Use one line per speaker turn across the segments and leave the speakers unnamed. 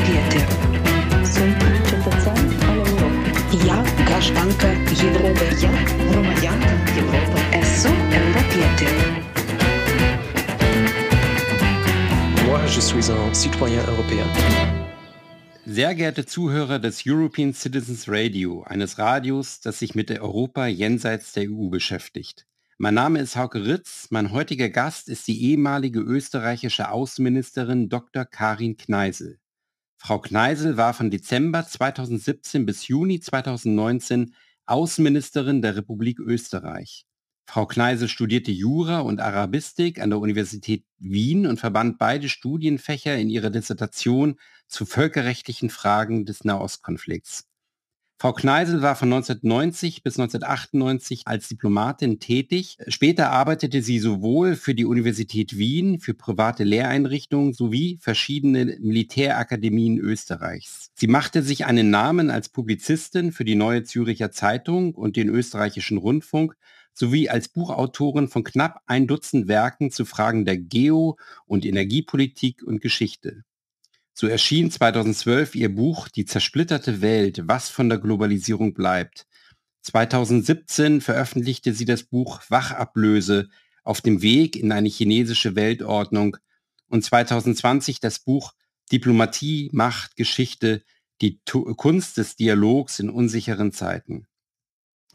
Europei.
Ja, grażanka Europy.
Ja Romajanka Europą. Esu europietė.
Moi, je suis un citoyen européen.
Sehr geehrte Zuhörer des European Citizens Radio, eines Radios, das sich mit der Europa jenseits der EU beschäftigt. Mein Name ist Hauke Ritz. Mein heutiger Gast ist die ehemalige österreichische Außenministerin Dr. Karin Kneisel. Frau Kneisel war von Dezember 2017 bis Juni 2019 Außenministerin der Republik Österreich. Frau Kneisel studierte Jura und Arabistik an der Universität Wien und verband beide Studienfächer in ihrer Dissertation zu völkerrechtlichen Fragen des Nahostkonflikts. Frau Kneisel war von 1990 bis 1998 als Diplomatin tätig. Später arbeitete sie sowohl für die Universität Wien, für private Lehreinrichtungen sowie verschiedene Militärakademien Österreichs. Sie machte sich einen Namen als Publizistin für die Neue Züricher Zeitung und den österreichischen Rundfunk sowie als Buchautorin von knapp ein Dutzend Werken zu Fragen der Geo- und Energiepolitik und Geschichte. So erschien 2012 ihr Buch Die zersplitterte Welt, was von der Globalisierung bleibt. 2017 veröffentlichte sie das Buch Wachablöse auf dem Weg in eine chinesische Weltordnung und 2020 das Buch Diplomatie, Macht, Geschichte, die tu Kunst des Dialogs in unsicheren Zeiten.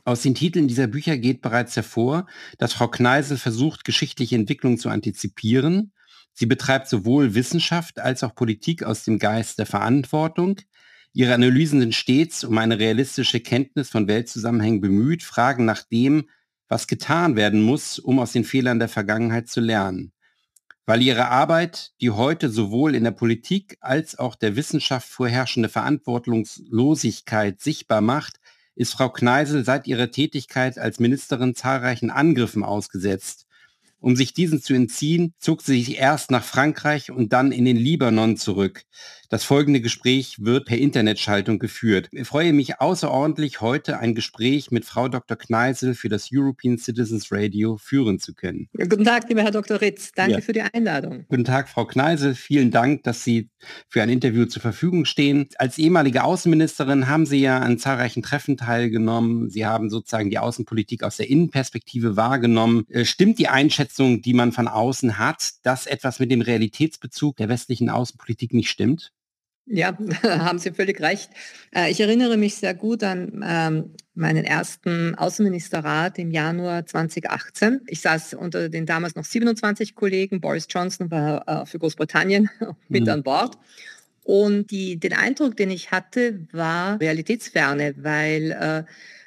Aus den Titeln dieser Bücher geht bereits hervor, dass Frau Kneisel versucht, geschichtliche Entwicklung zu antizipieren Sie betreibt sowohl Wissenschaft als auch Politik aus dem Geist der Verantwortung. Ihre Analysen sind stets um eine realistische Kenntnis von Weltzusammenhängen bemüht, fragen nach dem, was getan werden muss, um aus den Fehlern der Vergangenheit zu lernen. Weil ihre Arbeit die heute sowohl in der Politik als auch der Wissenschaft vorherrschende Verantwortungslosigkeit sichtbar macht, ist Frau Kneisel seit ihrer Tätigkeit als Ministerin zahlreichen Angriffen ausgesetzt. Um sich diesen zu entziehen, zog sie sich erst nach Frankreich und dann in den Libanon zurück. Das folgende Gespräch wird per Internetschaltung geführt. Ich freue mich außerordentlich, heute ein Gespräch mit Frau Dr. Kneisel für das European Citizens Radio führen zu können.
Guten Tag, lieber Herr Dr. Ritz. Danke ja. für die Einladung.
Guten Tag, Frau Kneisel. Vielen Dank, dass Sie für ein Interview zur Verfügung stehen. Als ehemalige Außenministerin haben Sie ja an zahlreichen Treffen teilgenommen. Sie haben sozusagen die Außenpolitik aus der Innenperspektive wahrgenommen. Äh, stimmt die Einschätzung, die man von außen hat, dass etwas mit dem Realitätsbezug der westlichen Außenpolitik nicht stimmt?
Ja, haben Sie völlig recht. Äh, ich erinnere mich sehr gut an ähm, meinen ersten Außenministerrat im Januar 2018. Ich saß unter den damals noch 27 Kollegen. Boris Johnson war äh, für Großbritannien mit mhm. an Bord. Und die, den Eindruck, den ich hatte, war Realitätsferne, weil äh,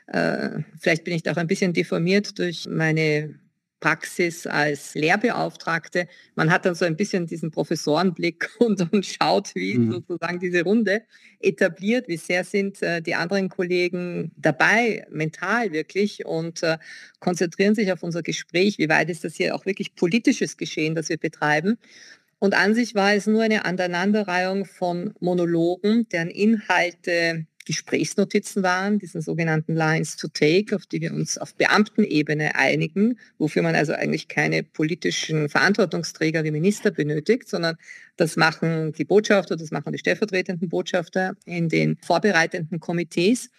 äh, vielleicht bin ich da auch ein bisschen deformiert durch meine Praxis als Lehrbeauftragte. Man hat dann so ein bisschen diesen Professorenblick und, und schaut, wie mhm. sozusagen diese Runde etabliert, wie sehr sind äh, die anderen Kollegen dabei, mental wirklich, und äh, konzentrieren sich auf unser Gespräch, wie weit ist das hier auch wirklich politisches Geschehen, das wir betreiben. Und an sich war es nur eine Aneinanderreihung von Monologen, deren Inhalte Gesprächsnotizen waren, diesen sogenannten Lines to Take, auf die wir uns auf Beamtenebene einigen, wofür man also eigentlich keine politischen Verantwortungsträger wie Minister benötigt, sondern das machen die Botschafter, das machen die stellvertretenden Botschafter in den vorbereitenden Komitees.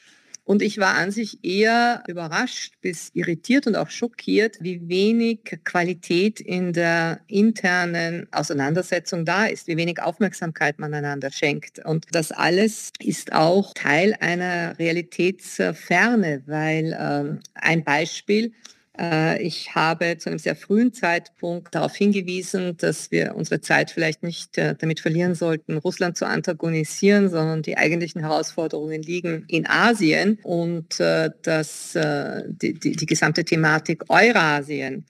Und ich war an sich eher überrascht bis irritiert und auch schockiert, wie wenig Qualität in der internen Auseinandersetzung da ist, wie wenig Aufmerksamkeit man einander schenkt. Und das alles ist auch Teil einer Realitätsferne, weil äh, ein Beispiel, ich habe zu einem sehr frühen Zeitpunkt darauf hingewiesen, dass wir unsere Zeit vielleicht nicht äh, damit verlieren sollten, Russland zu antagonisieren, sondern die eigentlichen Herausforderungen liegen in Asien und äh, dass die, die, die gesamte Thematik Eurasien.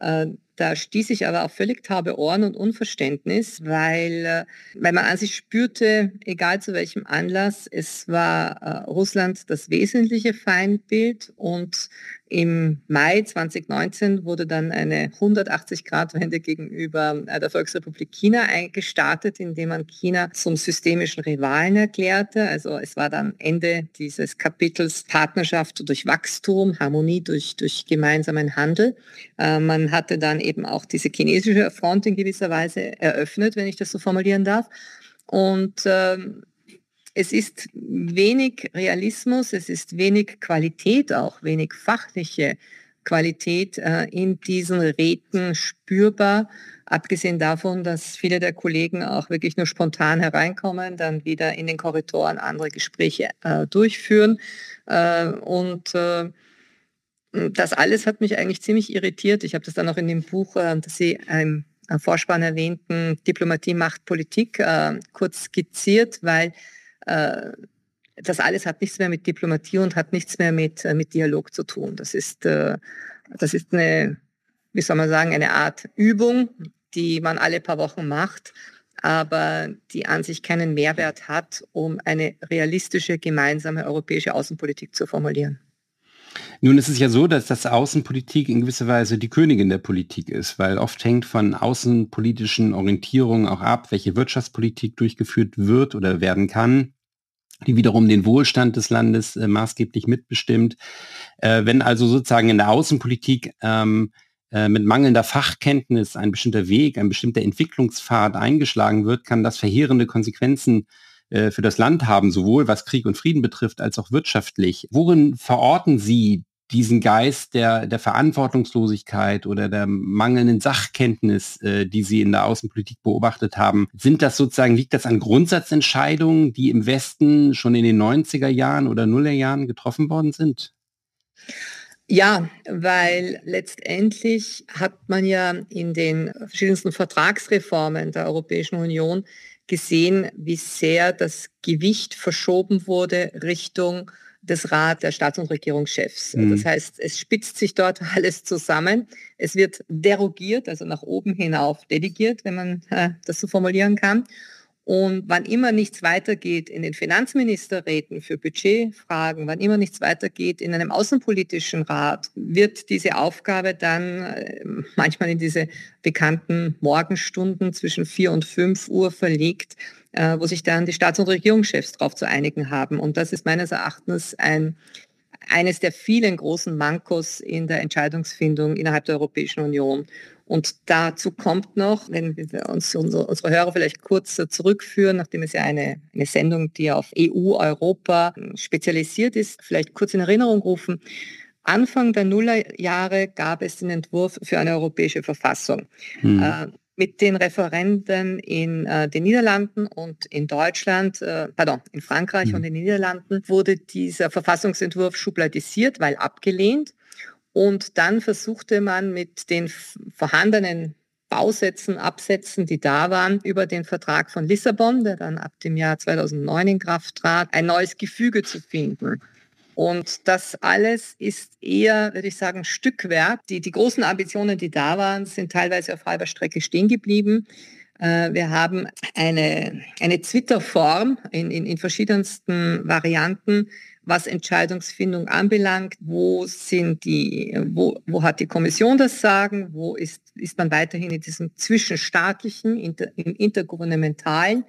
Äh, da stieß ich aber auf völlig taube Ohren und Unverständnis, weil, äh, weil man an sich spürte, egal zu welchem Anlass, es war äh, Russland das wesentliche Feindbild und im Mai 2019 wurde dann eine 180-Grad-Wende gegenüber äh, der Volksrepublik China gestartet, indem man China zum systemischen Rivalen erklärte. Also es war dann Ende dieses Kapitels Partnerschaft durch Wachstum, Harmonie durch, durch gemeinsamen Handel. Äh, man hatte dann eben auch diese chinesische Front in gewisser Weise eröffnet, wenn ich das so formulieren darf. Und ähm, es ist wenig Realismus, es ist wenig Qualität auch, wenig fachliche Qualität äh, in diesen Räten spürbar, abgesehen davon, dass viele der Kollegen auch wirklich nur spontan hereinkommen, dann wieder in den Korridoren andere Gespräche äh, durchführen. Äh, und äh, das alles hat mich eigentlich ziemlich irritiert. Ich habe das dann auch in dem Buch, äh, das Sie im Vorspann erwähnten, Diplomatie macht Politik, äh, kurz skizziert, weil äh, das alles hat nichts mehr mit Diplomatie und hat nichts mehr mit, mit Dialog zu tun. Das ist, das ist eine, wie soll man sagen, eine Art Übung, die man alle paar Wochen macht, aber die an sich keinen Mehrwert hat, um eine realistische gemeinsame europäische Außenpolitik zu formulieren.
Nun ist es ja so, dass das Außenpolitik in gewisser Weise die Königin der Politik ist, weil oft hängt von außenpolitischen Orientierungen auch ab, welche Wirtschaftspolitik durchgeführt wird oder werden kann die wiederum den Wohlstand des Landes äh, maßgeblich mitbestimmt. Äh, wenn also sozusagen in der Außenpolitik ähm, äh, mit mangelnder Fachkenntnis ein bestimmter Weg, ein bestimmter Entwicklungspfad eingeschlagen wird, kann das verheerende Konsequenzen äh, für das Land haben, sowohl was Krieg und Frieden betrifft, als auch wirtschaftlich. Worin verorten Sie diesen Geist der, der Verantwortungslosigkeit oder der mangelnden Sachkenntnis, äh, die Sie in der Außenpolitik beobachtet haben, sind das sozusagen, liegt das an Grundsatzentscheidungen, die im Westen schon in den 90er Jahren oder Nullerjahren getroffen worden sind?
Ja, weil letztendlich hat man ja in den verschiedensten Vertragsreformen der Europäischen Union gesehen, wie sehr das Gewicht verschoben wurde Richtung des Rat der Staats- und Regierungschefs. Mhm. Das heißt, es spitzt sich dort alles zusammen. Es wird derogiert, also nach oben hinauf delegiert, wenn man äh, das so formulieren kann. Und wann immer nichts weitergeht in den Finanzministerräten für Budgetfragen, wann immer nichts weitergeht in einem außenpolitischen Rat, wird diese Aufgabe dann äh, manchmal in diese bekannten Morgenstunden zwischen vier und fünf Uhr verlegt, äh, wo sich dann die Staats- und Regierungschefs darauf zu einigen haben. Und das ist meines Erachtens ein, eines der vielen großen Mankos in der Entscheidungsfindung innerhalb der Europäischen Union. Und dazu kommt noch, wenn wir uns unsere, unsere Hörer vielleicht kurz zurückführen, nachdem es ja eine, eine Sendung, die auf EU, Europa spezialisiert ist, vielleicht kurz in Erinnerung rufen. Anfang der Nullerjahre gab es den Entwurf für eine europäische Verfassung. Hm. Mit den Referenden in äh, den Niederlanden und in Deutschland, äh, pardon, in Frankreich hm. und in den Niederlanden wurde dieser Verfassungsentwurf schubladisiert, weil abgelehnt. Und dann versuchte man mit den vorhandenen Bausätzen, Absätzen, die da waren, über den Vertrag von Lissabon, der dann ab dem Jahr 2009 in Kraft trat, ein neues Gefüge zu finden. Und das alles ist eher, würde ich sagen, Stückwerk. Die, die großen Ambitionen, die da waren, sind teilweise auf halber Strecke stehen geblieben. Äh, wir haben eine, eine Twitter-Form in, in, in verschiedensten Varianten, was Entscheidungsfindung anbelangt. Wo sind die, wo, wo hat die Kommission das Sagen? Wo ist, ist man weiterhin in diesem zwischenstaatlichen, inter, im intergouvernementalen?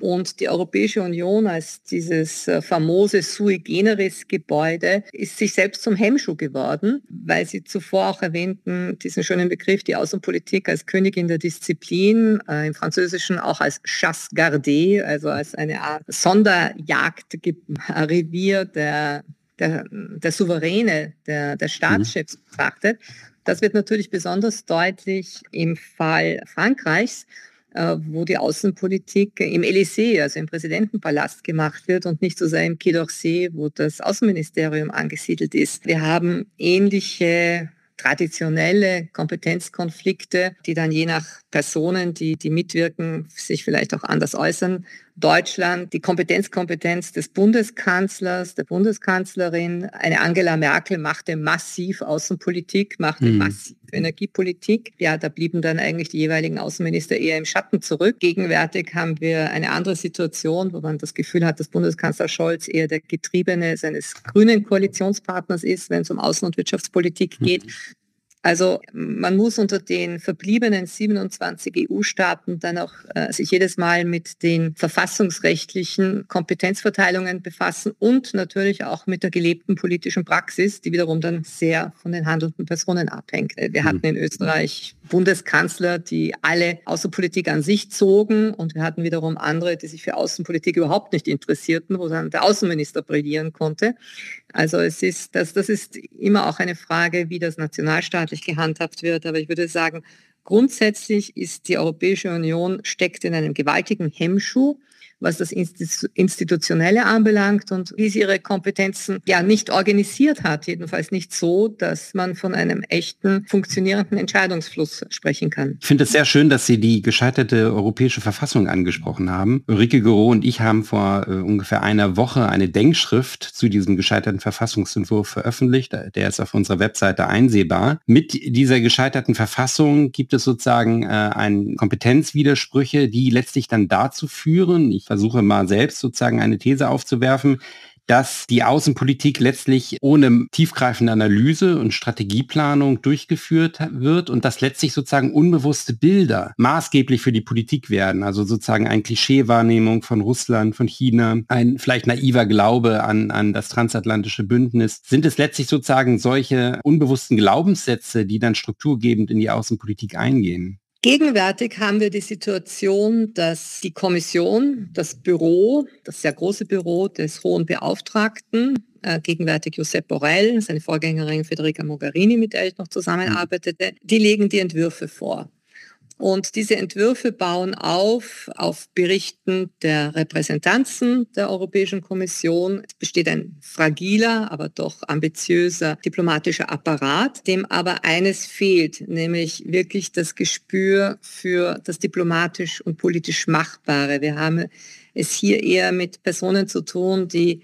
Und die Europäische Union als dieses äh, famose sui generis Gebäude ist sich selbst zum Hemmschuh geworden, weil Sie zuvor auch erwähnten, diesen schönen Begriff, die Außenpolitik als Königin der Disziplin, äh, im Französischen auch als chasse gardée, also als eine Art Sonderjagdrevier der, der, der Souveräne, der, der Staatschefs betrachtet. Das wird natürlich besonders deutlich im Fall Frankreichs, wo die Außenpolitik im Élysée, also im Präsidentenpalast gemacht wird und nicht so sehr im Quai d'Orsay, wo das Außenministerium angesiedelt ist. Wir haben ähnliche traditionelle Kompetenzkonflikte, die dann je nach Personen, die, die mitwirken, sich vielleicht auch anders äußern. Deutschland, die Kompetenzkompetenz des Bundeskanzlers, der Bundeskanzlerin. Eine Angela Merkel machte massiv Außenpolitik, machte mhm. massiv Energiepolitik. Ja, da blieben dann eigentlich die jeweiligen Außenminister eher im Schatten zurück. Gegenwärtig haben wir eine andere Situation, wo man das Gefühl hat, dass Bundeskanzler Scholz eher der Getriebene seines grünen Koalitionspartners ist, wenn es um Außen- und Wirtschaftspolitik geht. Mhm. Also man muss unter den verbliebenen 27 EU-Staaten dann auch äh, sich jedes Mal mit den verfassungsrechtlichen Kompetenzverteilungen befassen und natürlich auch mit der gelebten politischen Praxis, die wiederum dann sehr von den handelnden Personen abhängt. Wir hm. hatten in Österreich Bundeskanzler, die alle Außenpolitik an sich zogen und wir hatten wiederum andere, die sich für Außenpolitik überhaupt nicht interessierten, wo dann der Außenminister brillieren konnte. Also es ist, das, das ist immer auch eine Frage, wie das nationalstaatlich gehandhabt wird. Aber ich würde sagen, grundsätzlich ist die Europäische Union steckt in einem gewaltigen Hemmschuh was das Institutionelle anbelangt und wie sie ihre Kompetenzen ja nicht organisiert hat, jedenfalls nicht so, dass man von einem echten funktionierenden Entscheidungsfluss sprechen kann.
Ich finde es sehr schön, dass Sie die gescheiterte europäische Verfassung angesprochen haben. Ulrike Gero und ich haben vor äh, ungefähr einer Woche eine Denkschrift zu diesem gescheiterten Verfassungsentwurf veröffentlicht. Der ist auf unserer Webseite einsehbar. Mit dieser gescheiterten Verfassung gibt es sozusagen äh, ein Kompetenzwidersprüche, die letztlich dann dazu führen, ich versuche mal selbst sozusagen eine These aufzuwerfen, dass die Außenpolitik letztlich ohne tiefgreifende Analyse und Strategieplanung durchgeführt wird und dass letztlich sozusagen unbewusste Bilder maßgeblich für die Politik werden. Also sozusagen eine Klischeewahrnehmung von Russland, von China, ein vielleicht naiver Glaube an, an das transatlantische Bündnis. Sind es letztlich sozusagen solche unbewussten Glaubenssätze, die dann strukturgebend in die Außenpolitik eingehen?
Gegenwärtig haben wir die Situation, dass die Kommission, das Büro, das sehr große Büro des Hohen Beauftragten, äh, gegenwärtig Josep Borrell, seine Vorgängerin Federica Mogherini, mit der ich noch zusammenarbeitete, die legen die Entwürfe vor. Und diese Entwürfe bauen auf auf Berichten der Repräsentanzen der Europäischen Kommission. Es besteht ein fragiler, aber doch ambitiöser diplomatischer Apparat, dem aber eines fehlt, nämlich wirklich das Gespür für das diplomatisch und politisch Machbare. Wir haben es hier eher mit Personen zu tun, die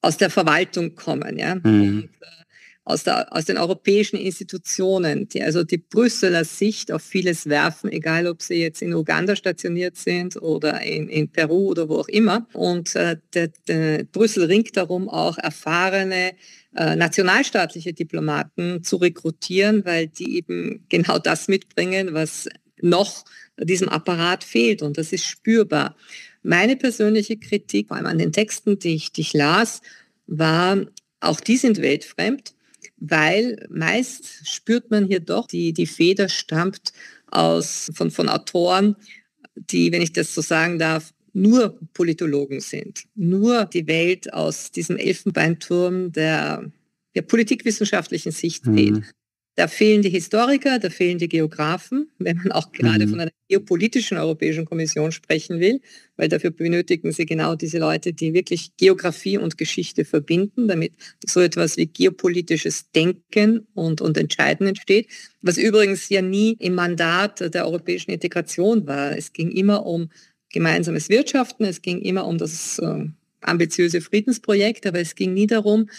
aus der Verwaltung kommen. Ja? Mhm. Und, äh, aus, der, aus den europäischen Institutionen, die also die Brüsseler Sicht auf vieles werfen, egal ob sie jetzt in Uganda stationiert sind oder in, in Peru oder wo auch immer. Und äh, der, der Brüssel ringt darum, auch erfahrene äh, nationalstaatliche Diplomaten zu rekrutieren, weil die eben genau das mitbringen, was noch diesem Apparat fehlt. Und das ist spürbar. Meine persönliche Kritik, vor allem an den Texten, die ich, die ich las, war, auch die sind weltfremd weil meist spürt man hier doch, die, die Feder stammt aus, von, von Autoren, die, wenn ich das so sagen darf, nur Politologen sind, nur die Welt aus diesem Elfenbeinturm der, der politikwissenschaftlichen Sicht mhm. sehen. Da fehlen die Historiker, da fehlen die Geografen, wenn man auch gerade mhm. von einer geopolitischen Europäischen Kommission sprechen will, weil dafür benötigen sie genau diese Leute, die wirklich Geografie und Geschichte verbinden, damit so etwas wie geopolitisches Denken und, und Entscheiden entsteht, was übrigens ja nie im Mandat der europäischen Integration war. Es ging immer um gemeinsames Wirtschaften, es ging immer um das äh, ambitiöse Friedensprojekt, aber es ging nie darum,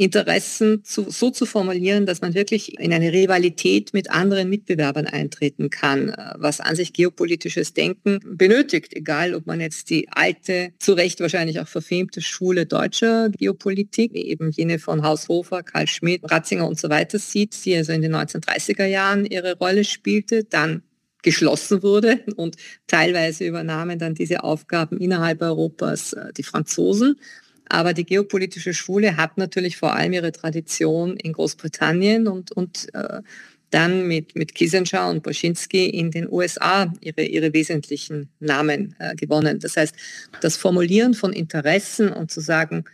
Interessen zu, so zu formulieren, dass man wirklich in eine Rivalität mit anderen Mitbewerbern eintreten kann, äh, was an sich geopolitisches Denken benötigt, egal ob man jetzt die alte, zu Recht wahrscheinlich auch verfemte Schule deutscher Geopolitik, eben jene von Haushofer, Karl Schmidt, Ratzinger und so weiter sieht, die also in den 1930er Jahren ihre Rolle spielte, dann geschlossen wurde und teilweise übernahmen dann diese Aufgaben innerhalb Europas äh, die Franzosen. Aber die geopolitische Schule hat natürlich vor allem ihre Tradition in Großbritannien und, und äh, dann mit, mit Kissinger und Boschinski in den USA ihre, ihre wesentlichen Namen äh, gewonnen. Das heißt, das Formulieren von Interessen und zu sagen,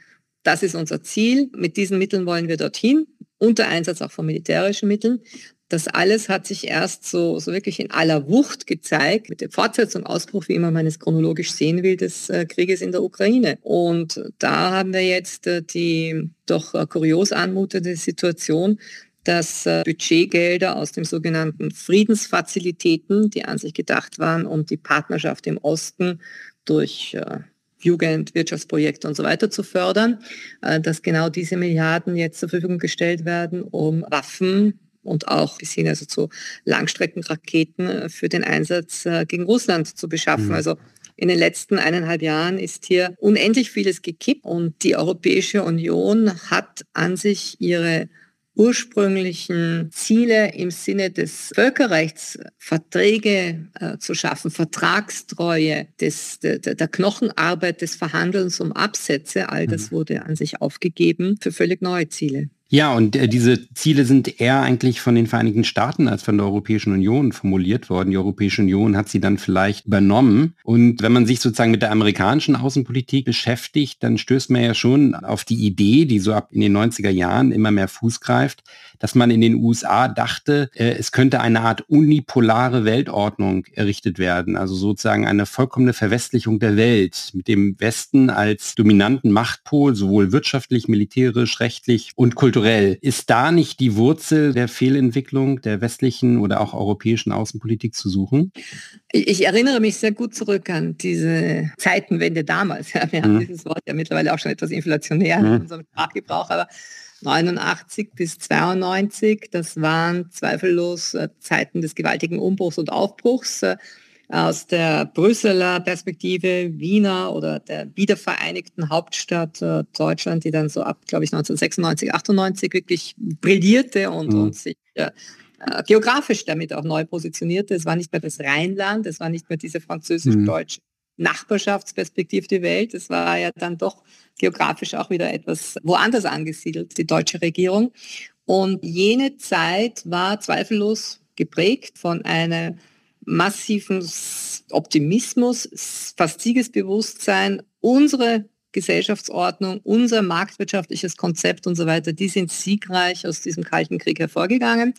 das ist unser Ziel, mit diesen Mitteln wollen wir dorthin, unter Einsatz auch von militärischen Mitteln, das alles hat sich erst so, so wirklich in aller Wucht gezeigt, mit der Fortsetzung, Ausbruch, wie immer man es chronologisch sehen will, des äh, Krieges in der Ukraine. Und da haben wir jetzt äh, die doch äh, kurios anmutende Situation, dass äh, Budgetgelder aus dem sogenannten Friedensfazilitäten, die an sich gedacht waren, um die Partnerschaft im Osten durch äh, Jugend, Wirtschaftsprojekte und so weiter zu fördern, äh, dass genau diese Milliarden jetzt zur Verfügung gestellt werden, um Waffen und auch bis hin also zu Langstreckenraketen äh, für den Einsatz äh, gegen Russland zu beschaffen. Mhm. Also in den letzten eineinhalb Jahren ist hier unendlich vieles gekippt und die Europäische Union hat an sich ihre ursprünglichen Ziele im Sinne des Völkerrechts, Verträge äh, zu schaffen, Vertragstreue, des, der, der, Knochenarbeit des Verhandelns um Absätze, all das mhm. wurde an sich aufgegeben für völlig neue Ziele.
Ja, und äh, diese Ziele sind eher eigentlich von den Vereinigten Staaten als von der Europäischen Union formuliert worden. Die Europäische Union hat sie dann vielleicht übernommen. Und wenn man sich sozusagen mit der amerikanischen Außenpolitik beschäftigt, dann stößt man ja schon auf die Idee, die so ab in den 90er Jahren immer mehr Fuß greift, dass man in den USA dachte, äh, es könnte eine Art unipolare Weltordnung errichtet werden. Also sozusagen eine vollkommene Verwestlichung der Welt mit dem Westen als dominanten Machtpol, sowohl wirtschaftlich, militärisch, rechtlich und kulturell. Ist da nicht die Wurzel der Fehlentwicklung der westlichen oder auch europäischen Außenpolitik zu suchen?
Ich, ich erinnere mich sehr gut zurück an diese Zeitenwende damals. Ja, wir mhm. haben dieses Wort ja mittlerweile auch schon etwas inflationär mhm. in unserem Sprachgebrauch, aber 89 bis 92, das waren zweifellos äh, Zeiten des gewaltigen Umbruchs und Aufbruchs. Äh, aus der Brüsseler Perspektive, Wiener oder der wiedervereinigten Hauptstadt äh, Deutschland, die dann so ab, glaube ich, 1996, 98 wirklich brillierte und, mhm. und sich äh, äh, geografisch damit auch neu positionierte. Es war nicht mehr das Rheinland, es war nicht mehr diese französisch-deutsche mhm. Nachbarschaftsperspektive der Welt. Es war ja dann doch geografisch auch wieder etwas woanders angesiedelt, die deutsche Regierung. Und jene Zeit war zweifellos geprägt von einer massiven Optimismus, fast Siegesbewusstsein, unsere Gesellschaftsordnung, unser marktwirtschaftliches Konzept und so weiter, die sind siegreich aus diesem Kalten Krieg hervorgegangen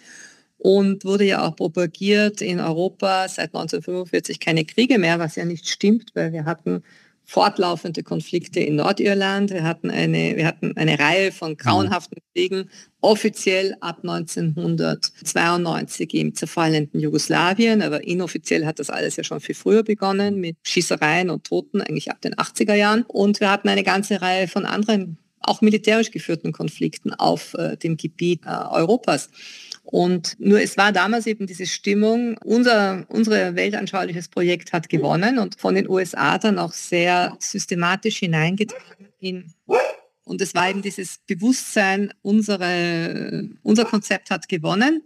und wurde ja auch propagiert in Europa seit 1945 keine Kriege mehr, was ja nicht stimmt, weil wir hatten fortlaufende Konflikte in Nordirland. Wir hatten eine, wir hatten eine Reihe von mhm. grauenhaften Kriegen, offiziell ab 1992 im zerfallenden Jugoslawien, aber inoffiziell hat das alles ja schon viel früher begonnen mit Schießereien und Toten, eigentlich ab den 80er Jahren. Und wir hatten eine ganze Reihe von anderen, auch militärisch geführten Konflikten auf äh, dem Gebiet äh, Europas. Und nur es war damals eben diese Stimmung, unser, unser weltanschauliches Projekt hat gewonnen und von den USA dann auch sehr systematisch hineingetragen in und es war eben dieses Bewusstsein, unsere, unser Konzept hat gewonnen.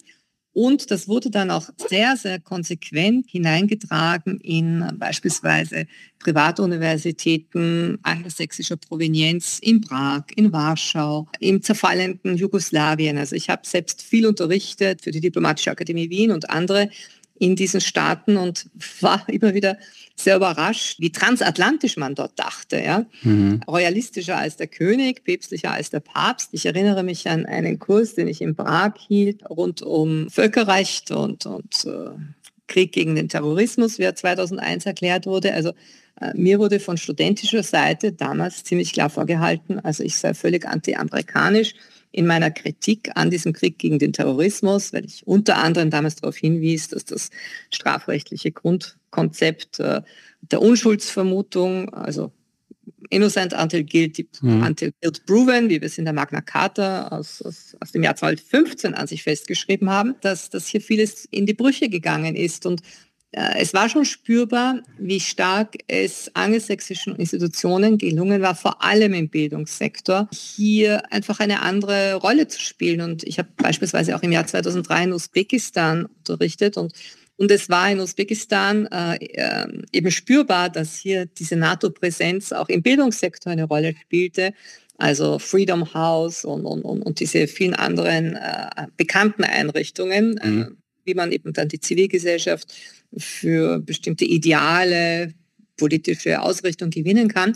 Und das wurde dann auch sehr, sehr konsequent hineingetragen in beispielsweise Privatuniversitäten angelsächsischer Provenienz in Prag, in Warschau, im zerfallenden Jugoslawien. Also ich habe selbst viel unterrichtet für die Diplomatische Akademie Wien und andere in diesen Staaten und war immer wieder sehr überrascht, wie transatlantisch man dort dachte. Ja? Mhm. Royalistischer als der König, päpstlicher als der Papst. Ich erinnere mich an einen Kurs, den ich in Prag hielt, rund um Völkerrecht und, und äh, Krieg gegen den Terrorismus, wie er 2001 erklärt wurde. Also äh, mir wurde von studentischer Seite damals ziemlich klar vorgehalten, also ich sei völlig anti-amerikanisch in meiner Kritik an diesem Krieg gegen den Terrorismus, weil ich unter anderem damals darauf hinwies, dass das strafrechtliche Grundkonzept äh, der Unschuldsvermutung, also innocent until guilty, mhm. until guilt proven, wie wir es in der Magna Carta aus, aus, aus dem Jahr 2015 an sich festgeschrieben haben, dass, dass hier vieles in die Brüche gegangen ist und es war schon spürbar, wie stark es angelsächsischen Institutionen gelungen war, vor allem im Bildungssektor, hier einfach eine andere Rolle zu spielen. Und ich habe beispielsweise auch im Jahr 2003 in Usbekistan unterrichtet und und es war in Usbekistan äh, äh, eben spürbar, dass hier diese NATO-Präsenz auch im Bildungssektor eine Rolle spielte. Also Freedom House und, und, und, diese vielen anderen äh, bekannten Einrichtungen, äh, mhm. wie man eben dann die Zivilgesellschaft für bestimmte Ideale, politische Ausrichtung gewinnen kann.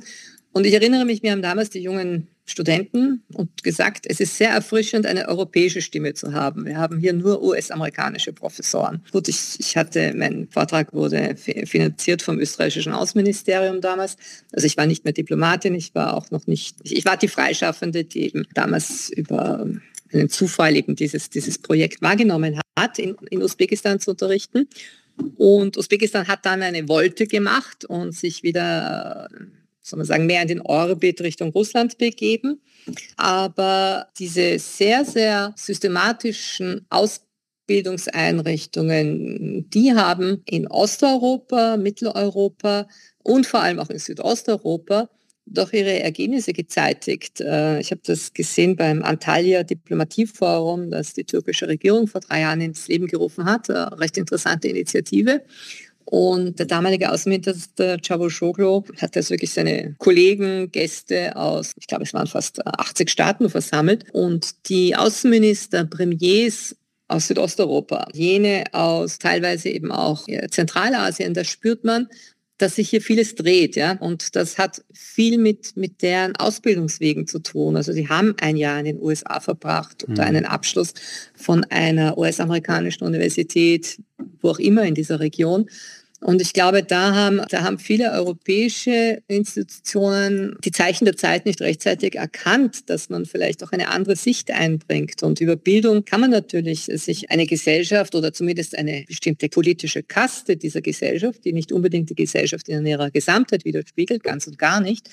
Und ich erinnere mich, wir haben damals die jungen Studenten und gesagt, es ist sehr erfrischend, eine europäische Stimme zu haben. Wir haben hier nur US-amerikanische Professoren. Gut, ich, ich hatte, mein Vortrag wurde finanziert vom österreichischen Außenministerium damals. Also ich war nicht mehr Diplomatin, ich war auch noch nicht, ich, ich war die Freischaffende, die eben damals über einen Zufall eben dieses, dieses Projekt wahrgenommen hat, in, in Usbekistan zu unterrichten. Und Usbekistan hat dann eine Wolte gemacht und sich wieder, soll man sagen, mehr in den Orbit Richtung Russland begeben. Aber diese sehr, sehr systematischen Ausbildungseinrichtungen, die haben in Osteuropa, Mitteleuropa und vor allem auch in Südosteuropa doch ihre Ergebnisse gezeitigt. Äh, ich habe das gesehen beim Antalya Diplomatieforum, das die türkische Regierung vor drei Jahren ins Leben gerufen hat. Eine äh, recht interessante Initiative. Und der damalige Außenminister Cavusoglu hat jetzt wirklich seine Kollegen, Gäste aus, ich glaube, es waren fast 80 Staaten versammelt. Und die Außenminister, Premiers aus Südosteuropa, jene aus teilweise eben auch Zentralasien, da spürt man, dass sich hier vieles dreht, ja. Und das hat viel mit, mit deren Ausbildungswegen zu tun. Also sie haben ein Jahr in den USA verbracht oder mhm. einen Abschluss von einer US-amerikanischen Universität, wo auch immer in dieser Region. Und ich glaube, da haben, da haben viele europäische Institutionen die Zeichen der Zeit nicht rechtzeitig erkannt, dass man vielleicht auch eine andere Sicht einbringt. Und über Bildung kann man natürlich sich eine Gesellschaft oder zumindest eine bestimmte politische Kaste dieser Gesellschaft, die nicht unbedingt die Gesellschaft in ihrer Gesamtheit widerspiegelt, ganz und gar nicht,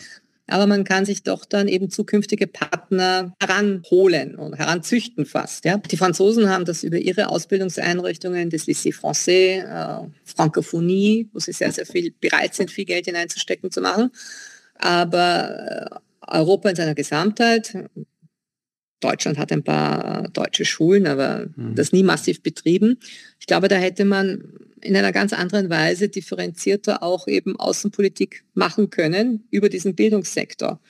aber man kann sich doch dann eben zukünftige Partner heranholen und heranzüchten fast. Ja. Die Franzosen haben das über ihre Ausbildungseinrichtungen des Lycée Français, äh, Francophonie, wo sie sehr, sehr viel bereit sind, viel Geld hineinzustecken zu machen. Aber äh, Europa in seiner Gesamtheit, Deutschland hat ein paar deutsche Schulen, aber mhm. das nie massiv betrieben. Ich glaube, da hätte man in einer ganz anderen Weise differenzierter auch eben Außenpolitik machen können über diesen Bildungssektor.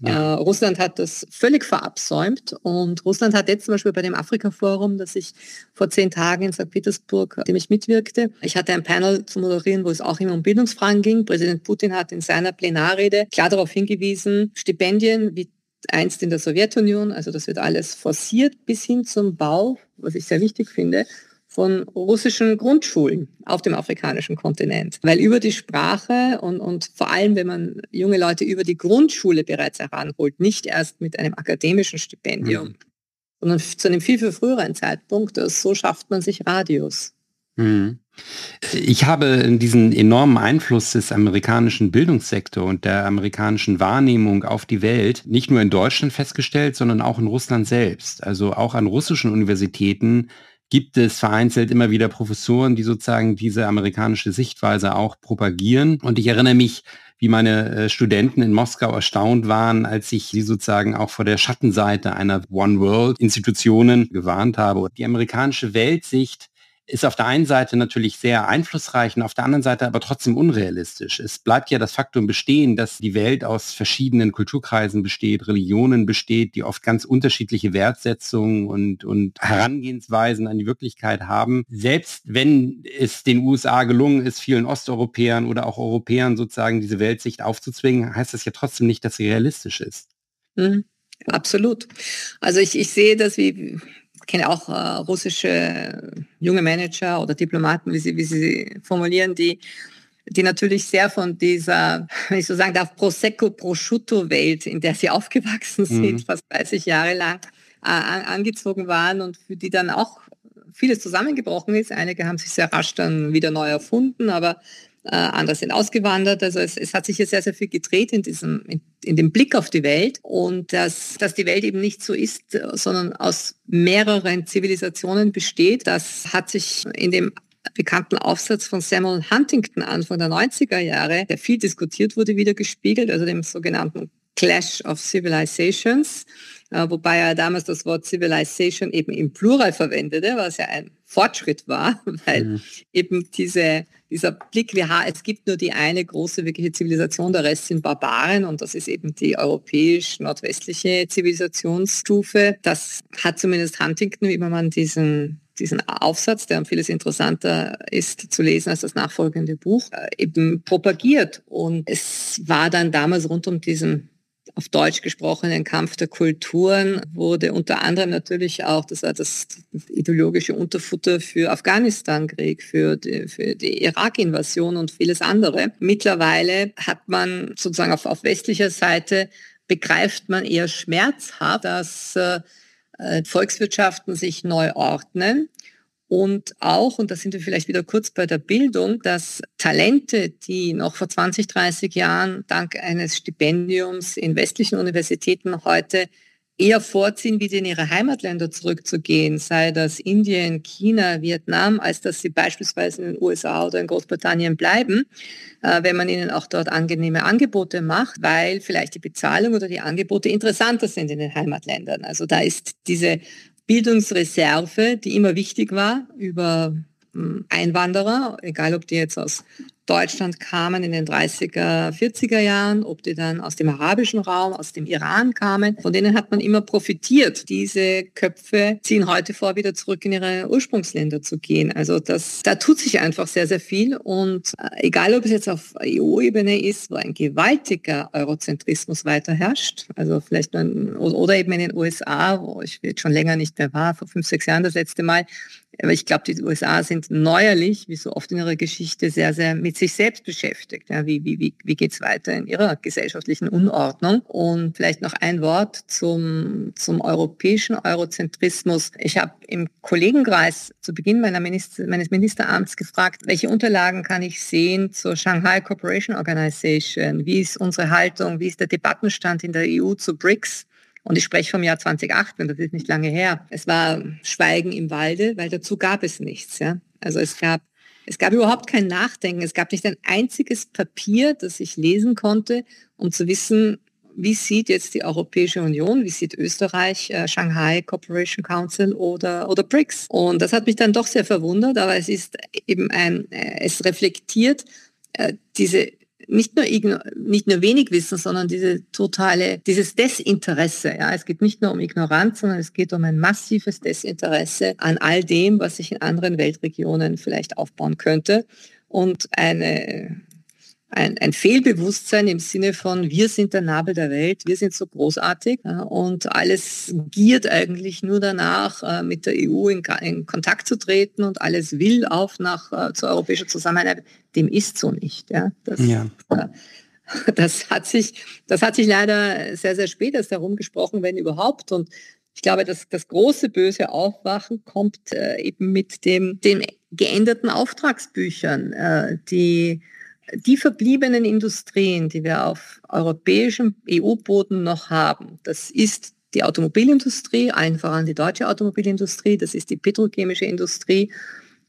Ja. Äh, Russland hat das völlig verabsäumt und Russland hat jetzt zum Beispiel bei dem Afrika-Forum, das ich vor zehn Tagen in St. Petersburg, dem ich mitwirkte, ich hatte ein Panel zu moderieren, wo es auch immer um Bildungsfragen ging. Präsident Putin hat in seiner Plenarrede klar darauf hingewiesen, Stipendien wie einst in der Sowjetunion, also das wird alles forciert bis hin zum Bau, was ich sehr wichtig finde, von russischen Grundschulen auf dem afrikanischen Kontinent. Weil über die Sprache und, und vor allem, wenn man junge Leute über die Grundschule bereits heranholt, nicht erst mit einem akademischen Stipendium, mhm. sondern zu einem viel, viel früheren Zeitpunkt, so schafft man sich Radius.
Mhm. Ich habe diesen enormen Einfluss des amerikanischen Bildungssektors und der amerikanischen Wahrnehmung auf die Welt nicht nur in Deutschland festgestellt, sondern auch in Russland selbst. Also auch an russischen Universitäten gibt es vereinzelt immer wieder Professoren, die sozusagen diese amerikanische Sichtweise auch propagieren. Und ich erinnere mich, wie meine äh, Studenten in Moskau erstaunt waren, als ich sie sozusagen auch vor der Schattenseite einer One World Institutionen gewarnt habe. Die amerikanische Weltsicht ist auf der einen Seite natürlich sehr einflussreich und auf der anderen Seite aber trotzdem unrealistisch. Es bleibt ja das Faktum bestehen, dass die Welt aus verschiedenen Kulturkreisen besteht, Religionen besteht, die oft ganz unterschiedliche Wertsetzungen und, und Herangehensweisen an die Wirklichkeit haben. Selbst wenn es den USA gelungen ist, vielen Osteuropäern oder auch Europäern sozusagen diese Weltsicht aufzuzwingen, heißt das ja trotzdem nicht, dass sie realistisch ist.
Mhm. Absolut. Also ich, ich sehe das wie, kenne auch äh, russische junge Manager oder Diplomaten, wie sie, wie sie formulieren, die, die natürlich sehr von dieser, wenn ich so sagen darf, Prosecco Prosciutto Welt, in der sie aufgewachsen sind, mhm. fast 30 Jahre lang äh, angezogen waren und für die dann auch vieles zusammengebrochen ist. Einige haben sich sehr rasch dann wieder neu erfunden, aber äh, andere sind ausgewandert. Also es, es, hat sich hier sehr, sehr viel gedreht in diesem, in, in, dem Blick auf die Welt und dass, dass die Welt eben nicht so ist, sondern aus mehreren Zivilisationen besteht. Das hat sich in dem bekannten Aufsatz von Samuel Huntington Anfang der 90er Jahre, der viel diskutiert wurde, wieder gespiegelt, also dem sogenannten Clash of Civilizations, äh, wobei er damals das Wort Civilization eben im Plural verwendete, was ja ein Fortschritt war, weil mhm. eben diese, dieser Blick, wir haben, es gibt nur die eine große wirkliche Zivilisation, der Rest sind Barbaren und das ist eben die europäisch-nordwestliche Zivilisationsstufe. Das hat zumindest Huntington, wie man diesen diesen Aufsatz, der um vieles interessanter ist zu lesen als das nachfolgende Buch, äh, eben propagiert. Und es war dann damals rund um diesen auf Deutsch gesprochenen Kampf der Kulturen wurde unter anderem natürlich auch, das war das ideologische Unterfutter für Afghanistan-Krieg, für die, für die Irak-Invasion und vieles andere. Mittlerweile hat man sozusagen auf, auf westlicher Seite begreift man eher schmerzhaft, dass äh, Volkswirtschaften sich neu ordnen und auch, und da sind wir vielleicht wieder kurz bei der Bildung, dass Talente, die noch vor 20, 30 Jahren dank eines Stipendiums in westlichen Universitäten heute eher vorziehen, wieder in ihre Heimatländer zurückzugehen, sei das Indien, China, Vietnam, als dass sie beispielsweise in den USA oder in Großbritannien bleiben, äh, wenn man ihnen auch dort angenehme Angebote macht, weil vielleicht die Bezahlung oder die Angebote interessanter sind in den Heimatländern. Also da ist diese Bildungsreserve, die immer wichtig war, über hm, Einwanderer, egal ob die jetzt aus Deutschland kamen in den 30er, 40er Jahren, ob die dann aus dem arabischen Raum, aus dem Iran kamen. Von denen hat man immer profitiert. Diese Köpfe ziehen heute vor, wieder zurück in ihre Ursprungsländer zu gehen. Also das, da tut sich einfach sehr, sehr viel. Und äh, egal, ob es jetzt auf EU-Ebene ist, wo ein gewaltiger Eurozentrismus weiter herrscht, also vielleicht nur, oder eben in den USA, wo ich jetzt schon länger nicht mehr war, vor fünf, sechs Jahren das letzte Mal, aber ich glaube, die USA sind neuerlich, wie so oft in ihrer Geschichte, sehr, sehr mit sich selbst beschäftigt. Ja, wie wie, wie, geht es weiter in ihrer gesellschaftlichen Unordnung? Und vielleicht noch ein Wort zum, zum europäischen Eurozentrismus. Ich habe im Kollegenkreis zu Beginn meiner Minister, meines Ministeramts gefragt, welche Unterlagen kann ich sehen zur Shanghai Cooperation Organization? Wie ist unsere Haltung? Wie ist der Debattenstand in der EU zu BRICS? Und ich spreche vom Jahr 2018, das ist nicht lange her. Es war Schweigen im Walde, weil dazu gab es nichts. Ja? Also es gab, es gab überhaupt kein Nachdenken. Es gab nicht ein einziges Papier, das ich lesen konnte, um zu wissen, wie sieht jetzt die Europäische Union, wie sieht Österreich, äh, Shanghai Cooperation Council oder, oder BRICS. Und das hat mich dann doch sehr verwundert, aber es ist eben ein, äh, es reflektiert äh, diese nicht nur, nicht nur wenig Wissen, sondern diese totale, dieses Desinteresse. Ja, es geht nicht nur um Ignoranz, sondern es geht um ein massives Desinteresse an all dem, was sich in anderen Weltregionen vielleicht aufbauen könnte und eine ein, ein Fehlbewusstsein im Sinne von, wir sind der Nabel der Welt, wir sind so großartig ja, und alles giert eigentlich nur danach, äh, mit der EU in, in, Kontakt zu treten und alles will auf nach äh, zur europäischen Zusammenarbeit. Dem ist so nicht. Ja. Das, ja. Äh, das, hat sich, das hat sich leider sehr, sehr spät erst herumgesprochen, wenn überhaupt. Und ich glaube, dass das große böse Aufwachen kommt äh, eben mit dem, den geänderten Auftragsbüchern, äh, die die verbliebenen Industrien, die wir auf europäischem EU-Boden noch haben, das ist die Automobilindustrie, allen voran die deutsche Automobilindustrie, das ist die petrochemische Industrie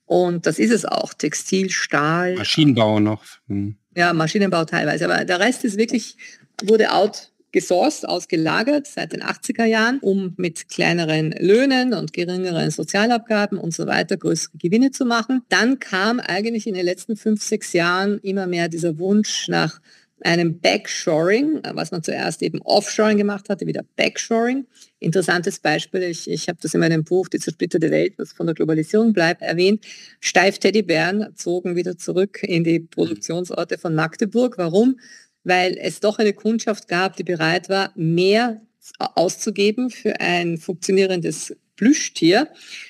und das ist es auch, Textil, Stahl.
Maschinenbau noch. Hm.
Ja, Maschinenbau teilweise, aber der Rest ist wirklich, wurde out gesourced, ausgelagert seit den 80er Jahren, um mit kleineren Löhnen und geringeren Sozialabgaben und so weiter größere Gewinne zu machen. Dann kam eigentlich in den letzten fünf, sechs Jahren immer mehr dieser Wunsch nach einem Backshoring, was man zuerst eben Offshoring gemacht hatte, wieder Backshoring. Interessantes Beispiel, ich, ich habe das in meinem Buch Die zersplitterte Welt, was von der Globalisierung bleibt, erwähnt. Steif Teddybären zogen wieder zurück in die Produktionsorte von Magdeburg. Warum? Weil es doch eine Kundschaft gab, die bereit war, mehr auszugeben für ein funktionierendes Plüschtier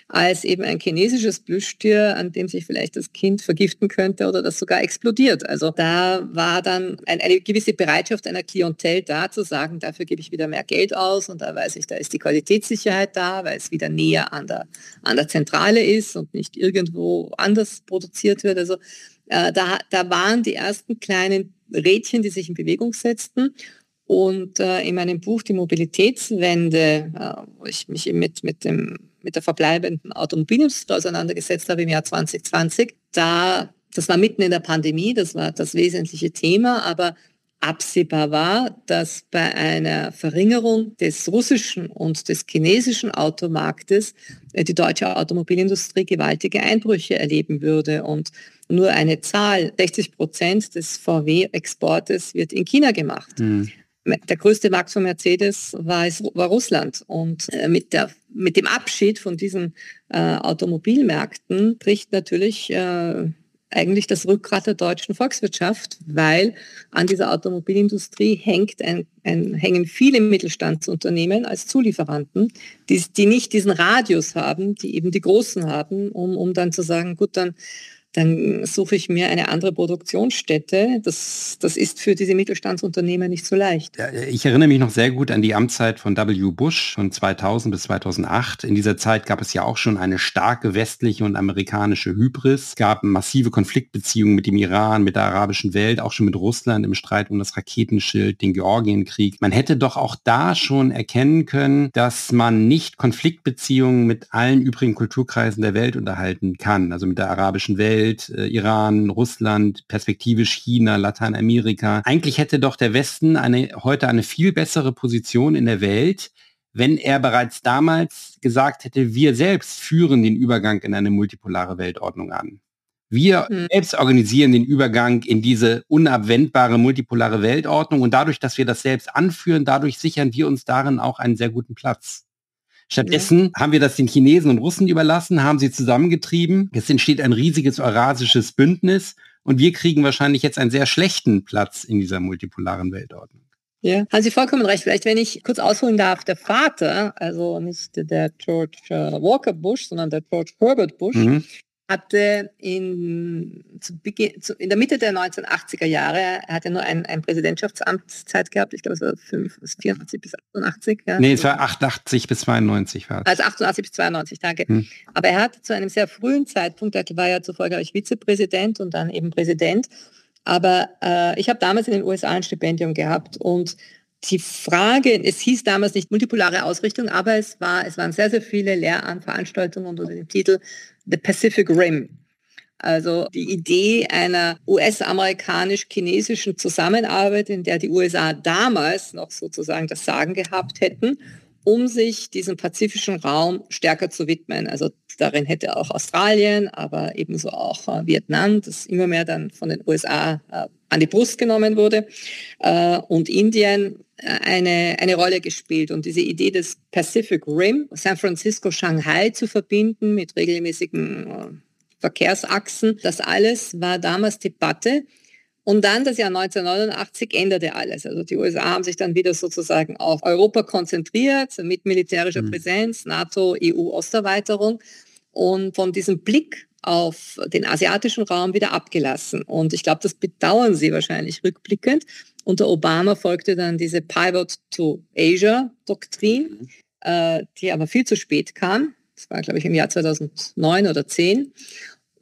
als eben ein chinesisches Plüschtier, an dem sich vielleicht das Kind vergiften könnte oder das sogar explodiert. Also da war dann eine gewisse Bereitschaft einer Klientel da zu sagen, dafür gebe ich wieder mehr Geld aus und da weiß ich, da ist die Qualitätssicherheit da, weil es wieder näher an der, an der Zentrale ist und nicht irgendwo anders produziert wird. Also äh, da, da waren die ersten kleinen Rädchen, die sich in Bewegung setzten. Und äh, in meinem Buch Die Mobilitätswende, äh, wo ich mich mit, mit, dem, mit der verbleibenden Automobilindustrie auseinandergesetzt habe im Jahr 2020, da, das war mitten in der Pandemie, das war das wesentliche Thema, aber absehbar war, dass bei einer Verringerung des russischen und des chinesischen Automarktes äh, die deutsche Automobilindustrie gewaltige Einbrüche erleben würde. Und nur eine Zahl, 60 Prozent des VW-Exportes wird in China gemacht. Mhm. Der größte Markt von Mercedes war, war Russland. Und äh, mit, der, mit dem Abschied von diesen äh, Automobilmärkten bricht natürlich äh, eigentlich das Rückgrat der deutschen Volkswirtschaft, weil an dieser Automobilindustrie hängt ein, ein, hängen viele Mittelstandsunternehmen als Zulieferanten, die, die nicht diesen Radius haben, die eben die Großen haben, um, um dann zu sagen, gut, dann dann suche ich mir eine andere Produktionsstätte. Das, das ist für diese Mittelstandsunternehmer nicht so leicht.
Ich erinnere mich noch sehr gut an die Amtszeit von W. Bush von 2000 bis 2008. In dieser Zeit gab es ja auch schon eine starke westliche und amerikanische Hybris. Es gab massive Konfliktbeziehungen mit dem Iran, mit der arabischen Welt, auch schon mit Russland im Streit um das Raketenschild, den Georgienkrieg. Man hätte doch auch da schon erkennen können, dass man nicht Konfliktbeziehungen mit allen übrigen Kulturkreisen der Welt unterhalten kann, also mit der arabischen Welt, äh, Iran, Russland, perspektivisch China, Lateinamerika. Eigentlich hätte doch der Westen eine, heute eine viel bessere Position in der Welt, wenn er bereits damals gesagt hätte, wir selbst führen den Übergang in eine multipolare Weltordnung an. Wir mhm. selbst organisieren den Übergang in diese unabwendbare multipolare Weltordnung und dadurch, dass wir das selbst anführen, dadurch sichern wir uns darin auch einen sehr guten Platz. Stattdessen haben wir das den Chinesen und Russen überlassen, haben sie zusammengetrieben. Es entsteht ein riesiges eurasisches Bündnis und wir kriegen wahrscheinlich jetzt einen sehr schlechten Platz in dieser multipolaren Weltordnung.
Ja, haben Sie vollkommen recht. Vielleicht, wenn ich kurz ausholen darf, der Vater, also nicht der George äh, Walker Bush, sondern der George Herbert Bush, mhm hatte in, zu Beginn, zu, in der Mitte der 1980er Jahre, er hatte nur ein, ein Präsidentschaftsamtszeit gehabt, ich glaube es war 5, 84 bis 88.
Ja. Nee, es war 88 bis 92 war
es. Also 88 bis 92, danke. Hm. Aber er hat zu einem sehr frühen Zeitpunkt, er war ja zuvor, glaube ich, Vizepräsident und dann eben Präsident, aber äh, ich habe damals in den USA ein Stipendium gehabt und die Frage, es hieß damals nicht multipolare Ausrichtung, aber es, war, es waren sehr, sehr viele Lehranveranstaltungen unter dem Titel The Pacific Rim. Also die Idee einer US-amerikanisch-chinesischen Zusammenarbeit, in der die USA damals noch sozusagen das Sagen gehabt hätten, um sich diesem pazifischen Raum stärker zu widmen. Also darin hätte auch Australien, aber ebenso auch äh, Vietnam, das immer mehr dann von den USA äh, an die Brust genommen wurde, äh, und Indien äh, eine, eine Rolle gespielt. Und diese Idee des Pacific Rim, San Francisco, Shanghai zu verbinden mit regelmäßigen äh, Verkehrsachsen, das alles war damals Debatte. Und dann das Jahr 1989 änderte alles. Also die USA haben sich dann wieder sozusagen auf Europa konzentriert mit militärischer mhm. Präsenz, NATO, EU-Osterweiterung und von diesem Blick auf den asiatischen Raum wieder abgelassen. Und ich glaube, das bedauern Sie wahrscheinlich rückblickend. Unter Obama folgte dann diese Pivot to Asia-Doktrin, mhm. äh, die aber viel zu spät kam. Das war, glaube ich, im Jahr 2009 oder 10.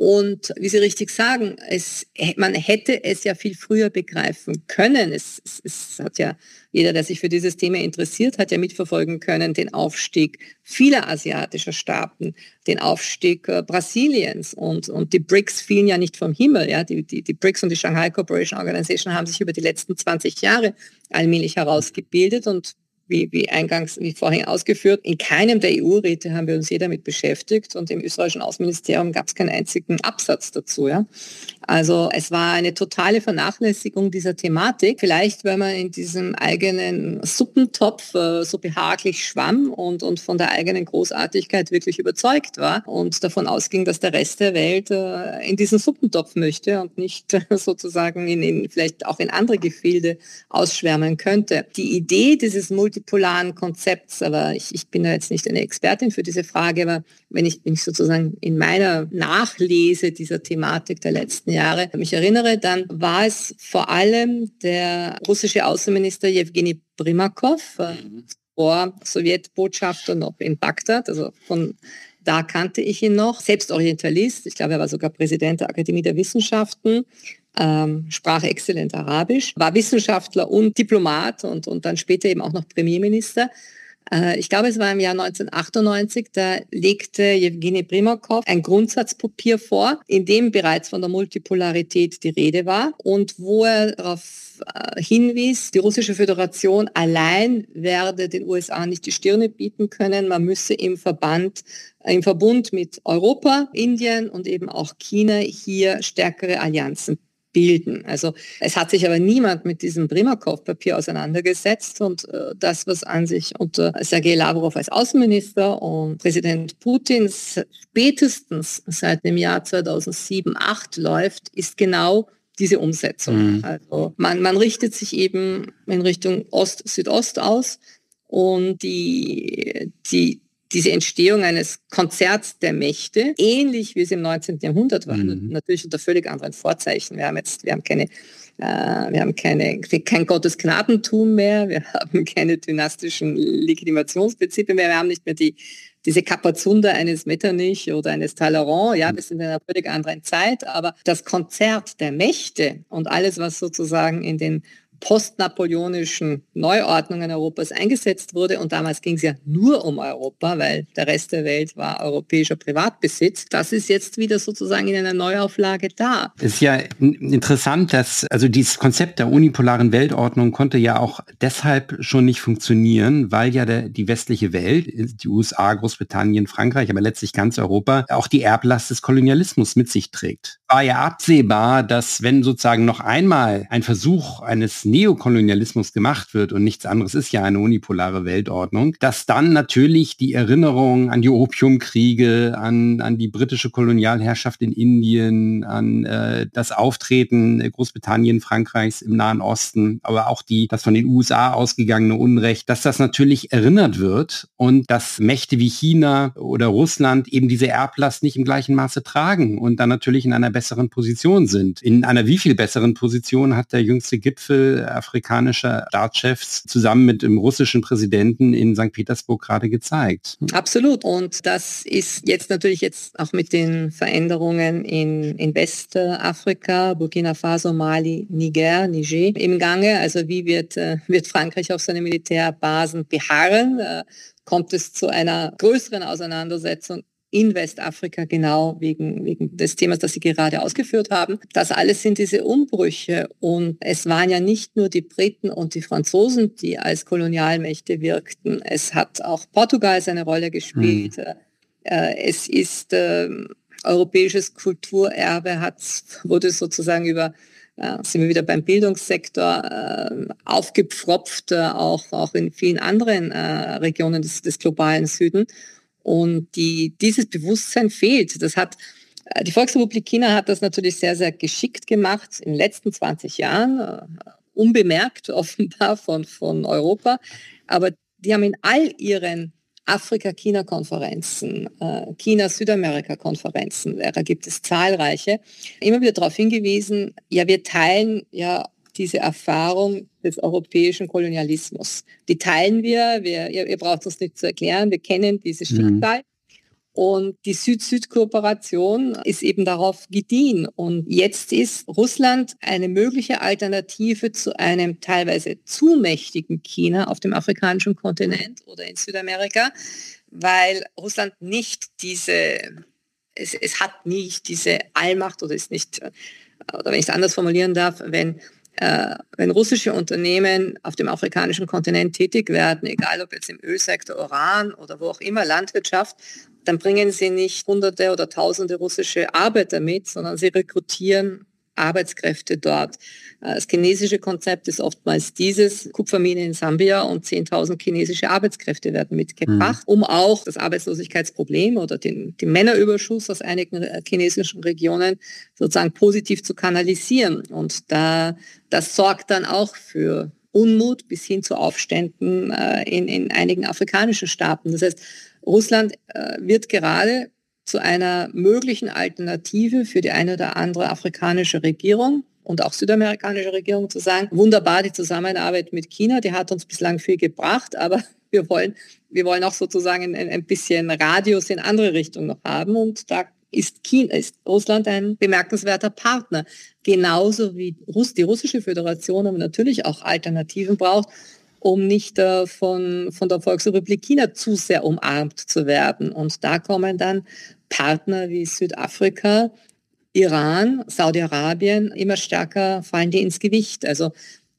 Und wie Sie richtig sagen, es, man hätte es ja viel früher begreifen können. Es, es, es, hat ja jeder, der sich für dieses Thema interessiert, hat ja mitverfolgen können, den Aufstieg vieler asiatischer Staaten, den Aufstieg äh, Brasiliens und, und die BRICS fielen ja nicht vom Himmel. Ja? Die, die, die BRICS und die Shanghai Cooperation Organization haben sich über die letzten 20 Jahre allmählich herausgebildet und wie, wie eingangs, wie vorhin ausgeführt, in keinem der EU-Räte haben wir uns je damit beschäftigt und im österreichischen Außenministerium gab es keinen einzigen Absatz dazu. Ja? Also es war eine totale Vernachlässigung dieser Thematik. Vielleicht, weil man in diesem eigenen Suppentopf äh, so behaglich schwamm und, und von der eigenen Großartigkeit wirklich überzeugt war und davon ausging, dass der Rest der Welt äh, in diesen Suppentopf möchte und nicht äh, sozusagen in, in, vielleicht auch in andere Gefilde ausschwärmen könnte. Die Idee dieses multipolaren Konzepts, aber ich, ich bin da jetzt nicht eine Expertin für diese Frage, aber wenn ich, wenn ich sozusagen in meiner Nachlese dieser Thematik der letzten Jahre mich erinnere, dann war es vor allem der russische Außenminister Jewgeni Primakov, äh, vor Sowjetbotschafter noch in Bagdad, also von da kannte ich ihn noch, selbst Orientalist, ich glaube, er war sogar Präsident der Akademie der Wissenschaften, ähm, sprach exzellent Arabisch, war Wissenschaftler und Diplomat und, und dann später eben auch noch Premierminister. Äh, ich glaube, es war im Jahr 1998, da legte Jewgeni Primakov ein Grundsatzpapier vor, in dem bereits von der Multipolarität die Rede war und wo er darauf äh, hinwies, die russische Föderation allein werde den USA nicht die Stirne bieten können. Man müsse im Verband, im Verbund mit Europa, Indien und eben auch China hier stärkere Allianzen bilden. Also es hat sich aber niemand mit diesem Primakov-Papier auseinandergesetzt und äh, das, was an sich unter Sergei Lavrov als Außenminister und Präsident Putin spätestens seit dem Jahr 2007, 2008 läuft, ist genau diese Umsetzung. Mhm. Also man, man richtet sich eben in Richtung Ost-Südost aus und die, die diese Entstehung eines Konzerts der Mächte, ähnlich wie es im 19. Jahrhundert war, mhm. natürlich unter völlig anderen Vorzeichen. Wir haben jetzt, wir haben keine äh, wir haben keine, kein Gottesgnadentum mehr, wir haben keine dynastischen Legitimationsprinzipien mehr, wir haben nicht mehr die, diese Kapazunde eines Metternich oder eines Talleyrand. Ja, wir sind in einer völlig anderen Zeit, aber das Konzert der Mächte und alles, was sozusagen in den postnapoleonischen Neuordnungen Europas eingesetzt wurde. Und damals ging es ja nur um Europa, weil der Rest der Welt war europäischer Privatbesitz. Das ist jetzt wieder sozusagen in einer Neuauflage da.
Es ist ja interessant, dass also dieses Konzept der unipolaren Weltordnung konnte ja auch deshalb schon nicht funktionieren, weil ja der, die westliche Welt, die USA, Großbritannien, Frankreich, aber letztlich ganz Europa, auch die Erblast des Kolonialismus mit sich trägt. War ja absehbar, dass wenn sozusagen noch einmal ein Versuch eines Neokolonialismus gemacht wird und nichts anderes ist ja eine unipolare Weltordnung, dass dann natürlich die Erinnerung an die Opiumkriege, an, an die britische Kolonialherrschaft in Indien, an äh, das Auftreten Großbritannien, Frankreichs im Nahen Osten, aber auch die, das von den USA ausgegangene Unrecht, dass das natürlich erinnert wird und dass Mächte wie China oder Russland eben diese Erblast nicht im gleichen Maße tragen und dann natürlich in einer besseren Position sind. In einer wie viel besseren Position hat der jüngste Gipfel afrikanischer Staatschefs zusammen mit dem russischen Präsidenten in St. Petersburg gerade gezeigt.
Absolut. Und das ist jetzt natürlich jetzt auch mit den Veränderungen in, in Westafrika, Burkina Faso, Mali, Niger, Niger im Gange. Also wie wird, äh, wird Frankreich auf seine Militärbasen beharren? Äh, kommt es zu einer größeren Auseinandersetzung in Westafrika genau wegen, wegen des Themas, das Sie gerade ausgeführt haben. Das alles sind diese Umbrüche und es waren ja nicht nur die Briten und die Franzosen, die als Kolonialmächte wirkten. Es hat auch Portugal seine Rolle gespielt. Mhm. es ist äh, europäisches Kulturerbe hat, wurde sozusagen über äh, sind wir wieder beim Bildungssektor äh, aufgepfropft, äh, auch, auch in vielen anderen äh, Regionen des, des globalen Süden. Und die, dieses Bewusstsein fehlt. Das hat äh, die Volksrepublik China hat das natürlich sehr, sehr geschickt gemacht in den letzten 20 Jahren, äh, unbemerkt offenbar von, von Europa. Aber die haben in all ihren Afrika-China-Konferenzen, äh, China-Südamerika-Konferenzen, da gibt es zahlreiche, immer wieder darauf hingewiesen, ja, wir teilen ja diese Erfahrung des europäischen Kolonialismus. Die teilen wir, wir ihr, ihr, braucht uns nicht zu erklären, wir kennen dieses mhm. Schicksal. Mhm. Und die Süd-Süd-Kooperation ist eben darauf gediehen. Und jetzt ist Russland eine mögliche Alternative zu einem teilweise zu mächtigen China auf dem afrikanischen Kontinent oder in Südamerika, weil Russland nicht diese, es, es hat nicht diese Allmacht oder ist nicht, oder wenn ich es anders formulieren darf, wenn wenn russische Unternehmen auf dem afrikanischen Kontinent tätig werden, egal ob jetzt im Ölsektor, Uran oder wo auch immer, Landwirtschaft, dann bringen sie nicht Hunderte oder Tausende russische Arbeiter mit, sondern sie rekrutieren Arbeitskräfte dort. Äh, das chinesische Konzept ist oftmals dieses, Kupfermine in Sambia und 10.000 chinesische Arbeitskräfte werden mitgebracht, mhm. um auch das Arbeitslosigkeitsproblem oder den, den Männerüberschuss aus einigen chinesischen Regionen sozusagen positiv zu kanalisieren. Und da, das sorgt dann auch für Unmut bis hin zu Aufständen äh, in, in einigen afrikanischen Staaten. Das heißt, Russland äh, wird gerade zu einer möglichen Alternative für die eine oder andere afrikanische Regierung und auch südamerikanische Regierung zu sagen, wunderbar die Zusammenarbeit mit China, die hat uns bislang viel gebracht, aber wir wollen, wir wollen auch sozusagen ein, ein bisschen Radius in andere Richtungen noch haben und da ist, China, ist Russland ein bemerkenswerter Partner. Genauso wie Russ, die russische Föderation aber natürlich auch Alternativen braucht, um nicht äh, von, von der Volksrepublik China zu sehr umarmt zu werden. Und da kommen dann Partner wie Südafrika, Iran, Saudi-Arabien immer stärker fallen die ins Gewicht. Also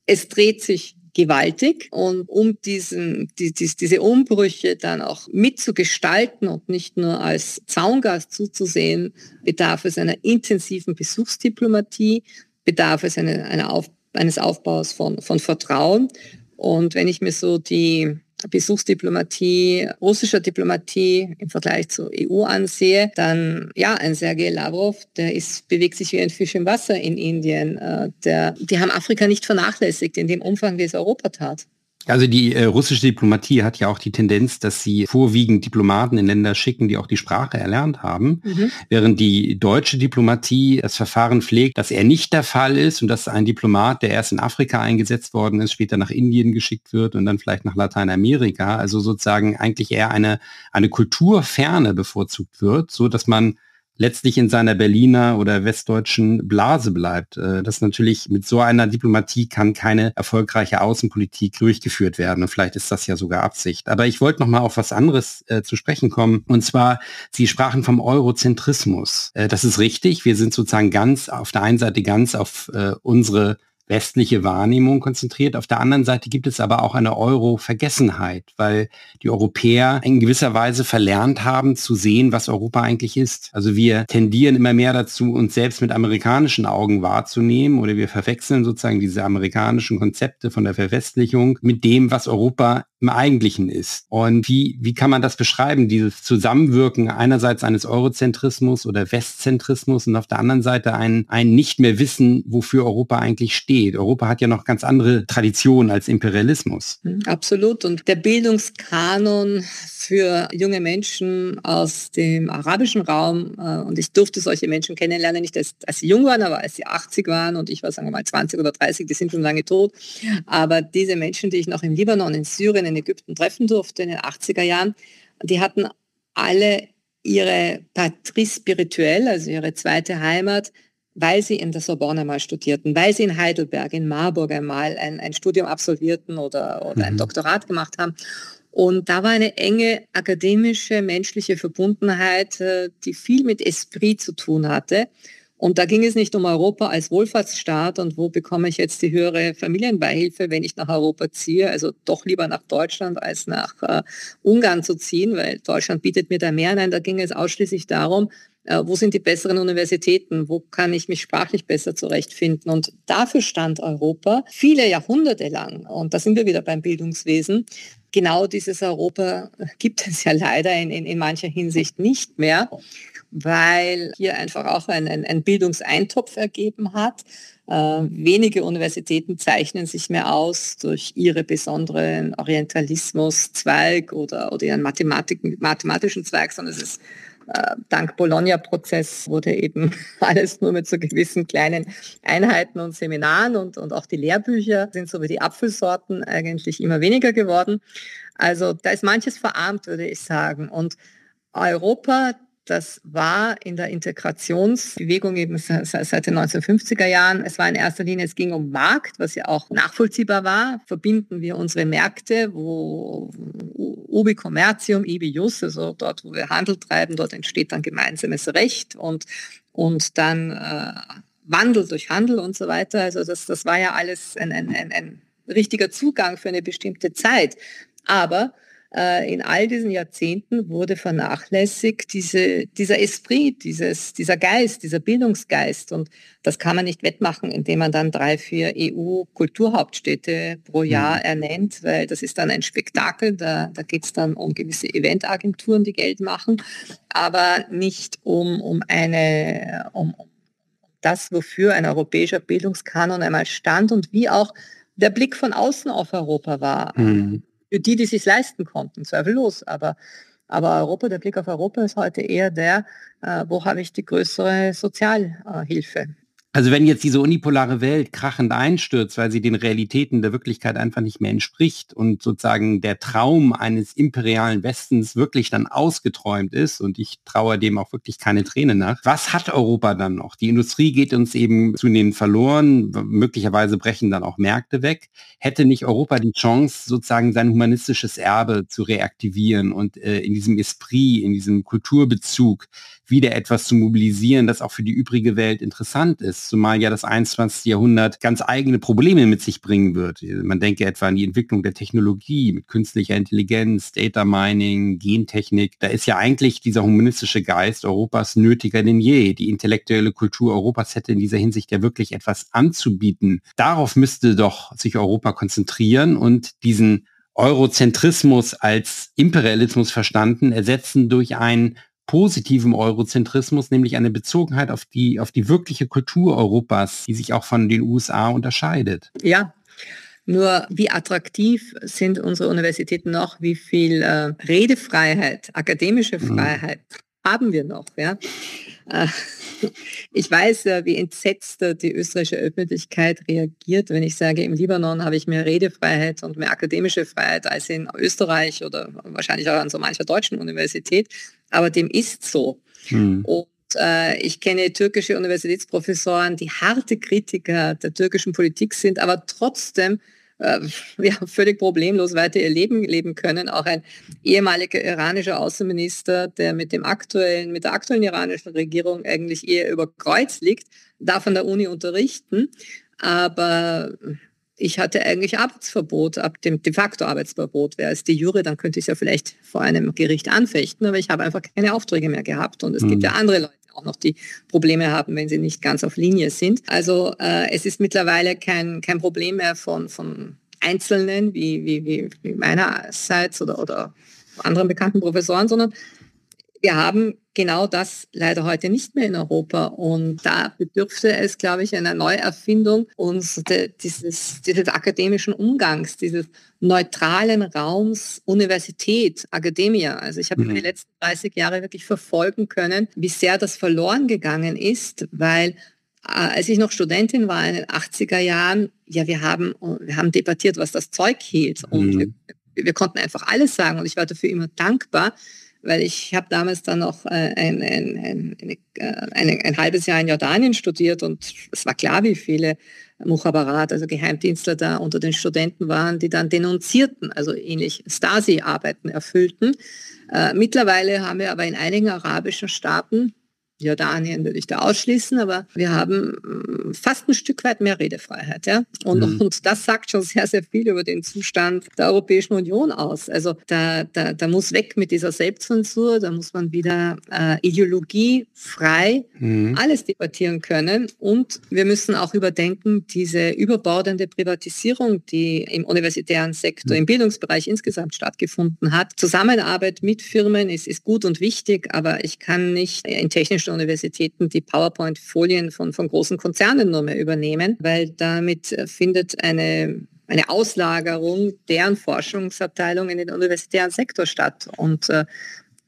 es dreht sich gewaltig und um diesen, die, die, diese Umbrüche dann auch mitzugestalten und nicht nur als Zaungast zuzusehen, bedarf es einer intensiven Besuchsdiplomatie, bedarf es eine, eine Auf, eines Aufbaus von, von Vertrauen und wenn ich mir so die Besuchsdiplomatie, russischer Diplomatie im Vergleich zur EU ansehe, dann ja, ein Sergei Lavrov, der ist, bewegt sich wie ein Fisch im Wasser in Indien. Äh, der, die haben Afrika nicht vernachlässigt in dem Umfang, wie es Europa tat.
Also die äh, russische Diplomatie hat ja auch die Tendenz, dass sie vorwiegend Diplomaten in Länder schicken, die auch die Sprache erlernt haben, mhm. während die deutsche Diplomatie das Verfahren pflegt, dass er nicht der Fall ist und dass ein Diplomat, der erst in Afrika eingesetzt worden ist, später nach Indien geschickt wird und dann vielleicht nach Lateinamerika, also sozusagen eigentlich eher eine, eine Kulturferne bevorzugt wird, so dass man letztlich in seiner Berliner oder westdeutschen Blase bleibt. Äh, das natürlich mit so einer Diplomatie kann keine erfolgreiche Außenpolitik durchgeführt werden. Und vielleicht ist das ja sogar Absicht. Aber ich wollte noch mal auf was anderes äh, zu sprechen kommen. Und zwar, Sie sprachen vom Eurozentrismus. Äh, das ist richtig. Wir sind sozusagen ganz auf der einen Seite ganz auf äh, unsere westliche Wahrnehmung konzentriert. Auf der anderen Seite gibt es aber auch eine Euro-Vergessenheit, weil die Europäer in gewisser Weise verlernt haben zu sehen, was Europa eigentlich ist. Also wir tendieren immer mehr dazu, uns selbst mit amerikanischen Augen wahrzunehmen oder wir verwechseln sozusagen diese amerikanischen Konzepte von der Verwestlichung mit dem, was Europa im Eigentlichen ist. Und wie, wie kann man das beschreiben, dieses Zusammenwirken einerseits eines Eurozentrismus oder Westzentrismus und auf der anderen Seite ein, ein nicht mehr wissen, wofür Europa eigentlich steht. Europa hat ja noch ganz andere Traditionen als Imperialismus.
Hm, absolut. Und der Bildungskanon für junge Menschen aus dem arabischen Raum, äh, und ich durfte solche Menschen kennenlernen, nicht als, als sie jung waren, aber als sie 80 waren und ich war, sagen wir mal, 20 oder 30, die sind schon lange tot. Aber diese Menschen, die ich noch im Libanon, in Syrien, in Ägypten treffen durfte in den 80er Jahren, die hatten alle ihre Patrie spirituelle, also ihre zweite Heimat, weil sie in der Sorbonne mal studierten, weil sie in Heidelberg, in Marburg einmal ein, ein Studium absolvierten oder, oder ein mhm. Doktorat gemacht haben. Und da war eine enge akademische, menschliche Verbundenheit, äh, die viel mit Esprit zu tun hatte. Und da ging es nicht um Europa als Wohlfahrtsstaat und wo bekomme ich jetzt die höhere Familienbeihilfe, wenn ich nach Europa ziehe. Also doch lieber nach Deutschland als nach äh, Ungarn zu ziehen, weil Deutschland bietet mir da mehr. Nein, da ging es ausschließlich darum, äh, wo sind die besseren Universitäten, wo kann ich mich sprachlich besser zurechtfinden. Und dafür stand Europa viele Jahrhunderte lang. Und da sind wir wieder beim Bildungswesen. Genau dieses Europa gibt es ja leider in, in, in mancher Hinsicht nicht mehr weil hier einfach auch ein, ein, ein Bildungseintopf ergeben hat. Äh, wenige Universitäten zeichnen sich mehr aus durch ihre besonderen Orientalismus-Zweig oder, oder ihren Mathematik, mathematischen Zweig, sondern es ist äh, dank Bologna-Prozess wurde eben alles nur mit so gewissen kleinen Einheiten und Seminaren und, und auch die Lehrbücher sind so wie die Apfelsorten eigentlich immer weniger geworden. Also da ist manches verarmt, würde ich sagen. Und Europa das war in der Integrationsbewegung eben seit den 1950er Jahren. Es war in erster Linie, es ging um Markt, was ja auch nachvollziehbar war. Verbinden wir unsere Märkte, wo ubi commercium, ibi jus, also dort, wo wir Handel treiben, dort entsteht dann gemeinsames Recht und, und dann äh, Wandel durch Handel und so weiter. Also das, das war ja alles ein, ein, ein, ein richtiger Zugang für eine bestimmte Zeit. Aber in all diesen Jahrzehnten wurde vernachlässigt diese, dieser Esprit, dieses, dieser Geist, dieser Bildungsgeist. Und das kann man nicht wettmachen, indem man dann drei, vier EU-Kulturhauptstädte pro Jahr mhm. ernennt, weil das ist dann ein Spektakel. Da, da geht es dann um gewisse Eventagenturen, die Geld machen, aber nicht um, um eine, um, um das, wofür ein europäischer Bildungskanon einmal stand und wie auch der Blick von außen auf Europa war. Mhm für die, die sich leisten konnten, zweifellos. Aber, aber Europa, der Blick auf Europa ist heute eher der, äh, wo habe ich die größere Sozialhilfe.
Also wenn jetzt diese unipolare Welt krachend einstürzt, weil sie den Realitäten der Wirklichkeit einfach nicht mehr entspricht und sozusagen der Traum eines imperialen Westens wirklich dann ausgeträumt ist und ich traue dem auch wirklich keine Träne nach, was hat Europa dann noch? Die Industrie geht uns eben zunehmend verloren, möglicherweise brechen dann auch Märkte weg. Hätte nicht Europa die Chance, sozusagen sein humanistisches Erbe zu reaktivieren und äh, in diesem Esprit, in diesem Kulturbezug wieder etwas zu mobilisieren, das auch für die übrige Welt interessant ist, zumal ja das 21. Jahrhundert ganz eigene Probleme mit sich bringen wird. Man denke etwa an die Entwicklung der Technologie mit künstlicher Intelligenz, Data Mining, Gentechnik. Da ist ja eigentlich dieser humanistische Geist Europas nötiger denn je. Die intellektuelle Kultur Europas hätte in dieser Hinsicht ja wirklich etwas anzubieten. Darauf müsste doch sich Europa konzentrieren und diesen Eurozentrismus als Imperialismus verstanden, ersetzen durch ein positivem Eurozentrismus, nämlich eine Bezogenheit auf die, auf die wirkliche Kultur Europas, die sich auch von den USA unterscheidet.
Ja, Nur wie attraktiv sind unsere Universitäten noch? Wie viel äh, Redefreiheit, akademische mhm. Freiheit mhm. haben wir noch? Ja? Äh, ich weiß, wie entsetzt die österreichische Öffentlichkeit reagiert, wenn ich sage, im Libanon habe ich mehr Redefreiheit und mehr akademische Freiheit als in Österreich oder wahrscheinlich auch an so mancher deutschen Universität. Aber dem ist so. Hm. Und äh, ich kenne türkische Universitätsprofessoren, die harte Kritiker der türkischen Politik sind, aber trotzdem äh, ja, völlig problemlos weiter ihr Leben leben können. Auch ein ehemaliger iranischer Außenminister, der mit dem aktuellen, mit der aktuellen iranischen Regierung eigentlich eher über Kreuz liegt, darf an der Uni unterrichten. Aber ich hatte eigentlich Arbeitsverbot, ab dem de facto Arbeitsverbot. Wäre es die Jury, dann könnte ich es ja vielleicht vor einem Gericht anfechten, aber ich habe einfach keine Aufträge mehr gehabt. Und es mhm. gibt ja andere Leute, auch noch die Probleme haben, wenn sie nicht ganz auf Linie sind. Also äh, es ist mittlerweile kein, kein Problem mehr von, von Einzelnen wie, wie, wie, wie meinerseits oder, oder anderen bekannten Professoren, sondern wir haben genau das leider heute nicht mehr in Europa. Und da bedürfte es, glaube ich, einer Neuerfindung uns dieses, dieses akademischen Umgangs, dieses neutralen Raums Universität, Akademia. Also ich habe mhm. die letzten 30 Jahre wirklich verfolgen können, wie sehr das verloren gegangen ist, weil äh, als ich noch Studentin war in den 80er Jahren, ja, wir haben, wir haben debattiert, was das Zeug hielt. Und mhm. wir, wir konnten einfach alles sagen. Und ich war dafür immer dankbar, weil ich habe damals dann noch äh, ein, ein, ein, äh, ein, halbes Jahr in Jordanien studiert und es war klar, wie viele Muchabarat, also Geheimdienstler da unter den Studenten waren, die dann denunzierten, also ähnlich Stasi-Arbeiten erfüllten. Äh, mittlerweile haben wir aber in einigen arabischen Staaten Jordanien würde ich da ausschließen, aber wir haben mm, fast ein Stück weit mehr Redefreiheit. Ja? Und, mhm. und das sagt schon sehr, sehr viel über den Zustand der Europäischen Union aus. Also da, da, da muss weg mit dieser Selbstzensur, da muss man wieder äh, ideologiefrei mhm. alles debattieren können. Und wir müssen auch überdenken, diese überbordende Privatisierung, die im universitären Sektor, mhm. im Bildungsbereich insgesamt stattgefunden hat. Zusammenarbeit mit Firmen ist, ist gut und wichtig, aber ich kann nicht in technischen Universitäten die PowerPoint-Folien von, von großen Konzernen nur mehr übernehmen, weil damit findet eine eine Auslagerung deren Forschungsabteilung in den universitären Sektor statt. Und äh,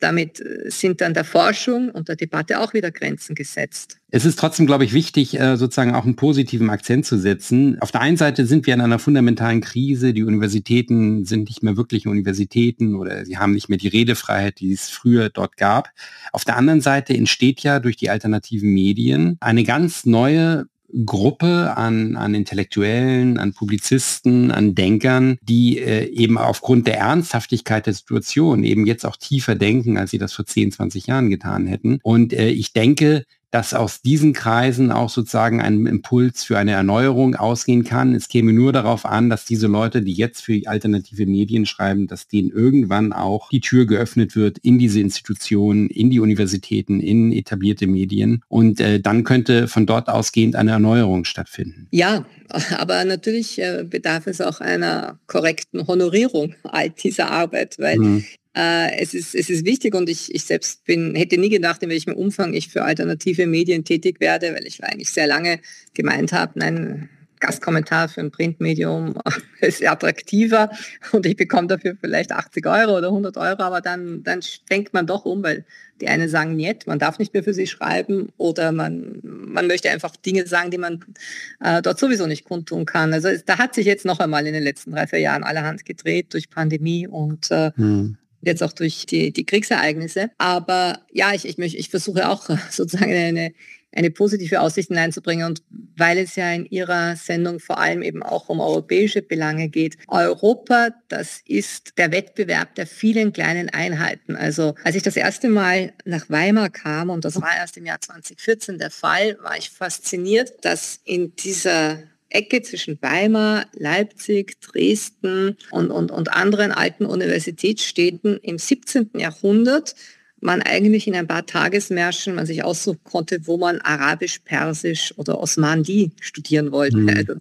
damit äh, sind dann der Forschung und der Debatte auch wieder Grenzen gesetzt.
Es ist trotzdem, glaube ich, wichtig, äh, sozusagen auch einen positiven Akzent zu setzen. Auf der einen Seite sind wir in einer fundamentalen Krise. Die Universitäten sind nicht mehr wirklich Universitäten oder sie haben nicht mehr die Redefreiheit, die es früher dort gab. Auf der anderen Seite entsteht ja durch die alternativen Medien eine ganz neue Gruppe an, an Intellektuellen, an Publizisten, an Denkern, die äh, eben aufgrund der Ernsthaftigkeit der Situation eben jetzt auch tiefer denken, als sie das vor 10, 20 Jahren getan hätten. Und äh, ich denke, dass aus diesen Kreisen auch sozusagen ein Impuls für eine Erneuerung ausgehen kann. Es käme nur darauf an, dass diese Leute, die jetzt für alternative Medien schreiben, dass denen irgendwann auch die Tür geöffnet wird in diese Institutionen, in die Universitäten, in etablierte Medien. Und äh, dann könnte von dort ausgehend eine Erneuerung stattfinden.
Ja, aber natürlich äh, bedarf es auch einer korrekten Honorierung all dieser Arbeit, weil mhm. Äh, es, ist, es ist wichtig und ich, ich selbst bin, hätte nie gedacht, in welchem Umfang ich für alternative Medien tätig werde, weil ich eigentlich sehr lange gemeint habe, nein, Gastkommentar für ein Printmedium ist attraktiver und ich bekomme dafür vielleicht 80 Euro oder 100 Euro, aber dann, dann denkt man doch um, weil die einen sagen nicht, man darf nicht mehr für sie schreiben oder man, man möchte einfach Dinge sagen, die man äh, dort sowieso nicht kundtun kann. Also da hat sich jetzt noch einmal in den letzten drei, vier Jahren allerhand gedreht durch Pandemie und äh, hm jetzt auch durch die, die Kriegsereignisse. Aber ja, ich, ich, ich versuche auch sozusagen eine, eine positive Aussicht hineinzubringen. Und weil es ja in Ihrer Sendung vor allem eben auch um europäische Belange geht. Europa, das ist der Wettbewerb der vielen kleinen Einheiten. Also als ich das erste Mal nach Weimar kam, und das war erst im Jahr 2014 der Fall, war ich fasziniert, dass in dieser Ecke zwischen Weimar, Leipzig, Dresden und, und, und anderen alten Universitätsstädten im 17. Jahrhundert man eigentlich in ein paar Tagesmärschen man sich aussuchen konnte, wo man Arabisch, Persisch oder Osmandi studieren wollte. Mhm. Also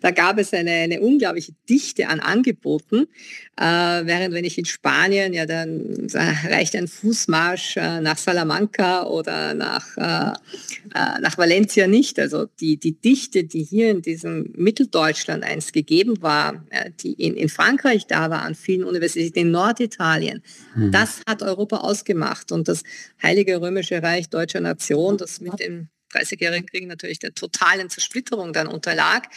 Da gab es eine, eine unglaubliche Dichte an Angeboten, äh, während wenn ich in Spanien, ja dann reicht ein Fußmarsch äh, nach Salamanca oder nach, äh, äh, nach Valencia nicht. Also die, die Dichte, die hier in diesem Mitteldeutschland einst gegeben war, äh, die in, in Frankreich da war, an vielen Universitäten in Norditalien, hm. das hat Europa ausgemacht. Und das Heilige Römische Reich deutscher Nation, das mit dem 30-jährigen Krieg natürlich der totalen Zersplitterung dann unterlag.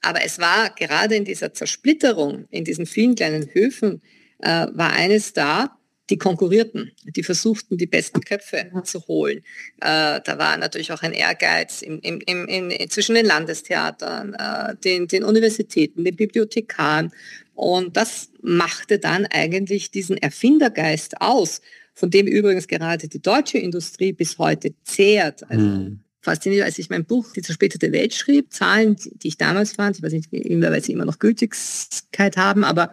Aber es war gerade in dieser Zersplitterung, in diesen vielen kleinen Höfen, äh, war eines da, die konkurrierten, die versuchten, die besten Köpfe zu holen. Äh, da war natürlich auch ein Ehrgeiz im, im, im, in, zwischen den Landestheatern, äh, den, den Universitäten, den Bibliothekaren. Und das machte dann eigentlich diesen Erfindergeist aus, von dem übrigens gerade die deutsche Industrie bis heute zehrt. Also, hm faszinierend, als ich mein Buch Die zersplitterte Welt schrieb, Zahlen, die ich damals fand, ich weiß nicht, weil sie immer noch Gültigkeit haben, aber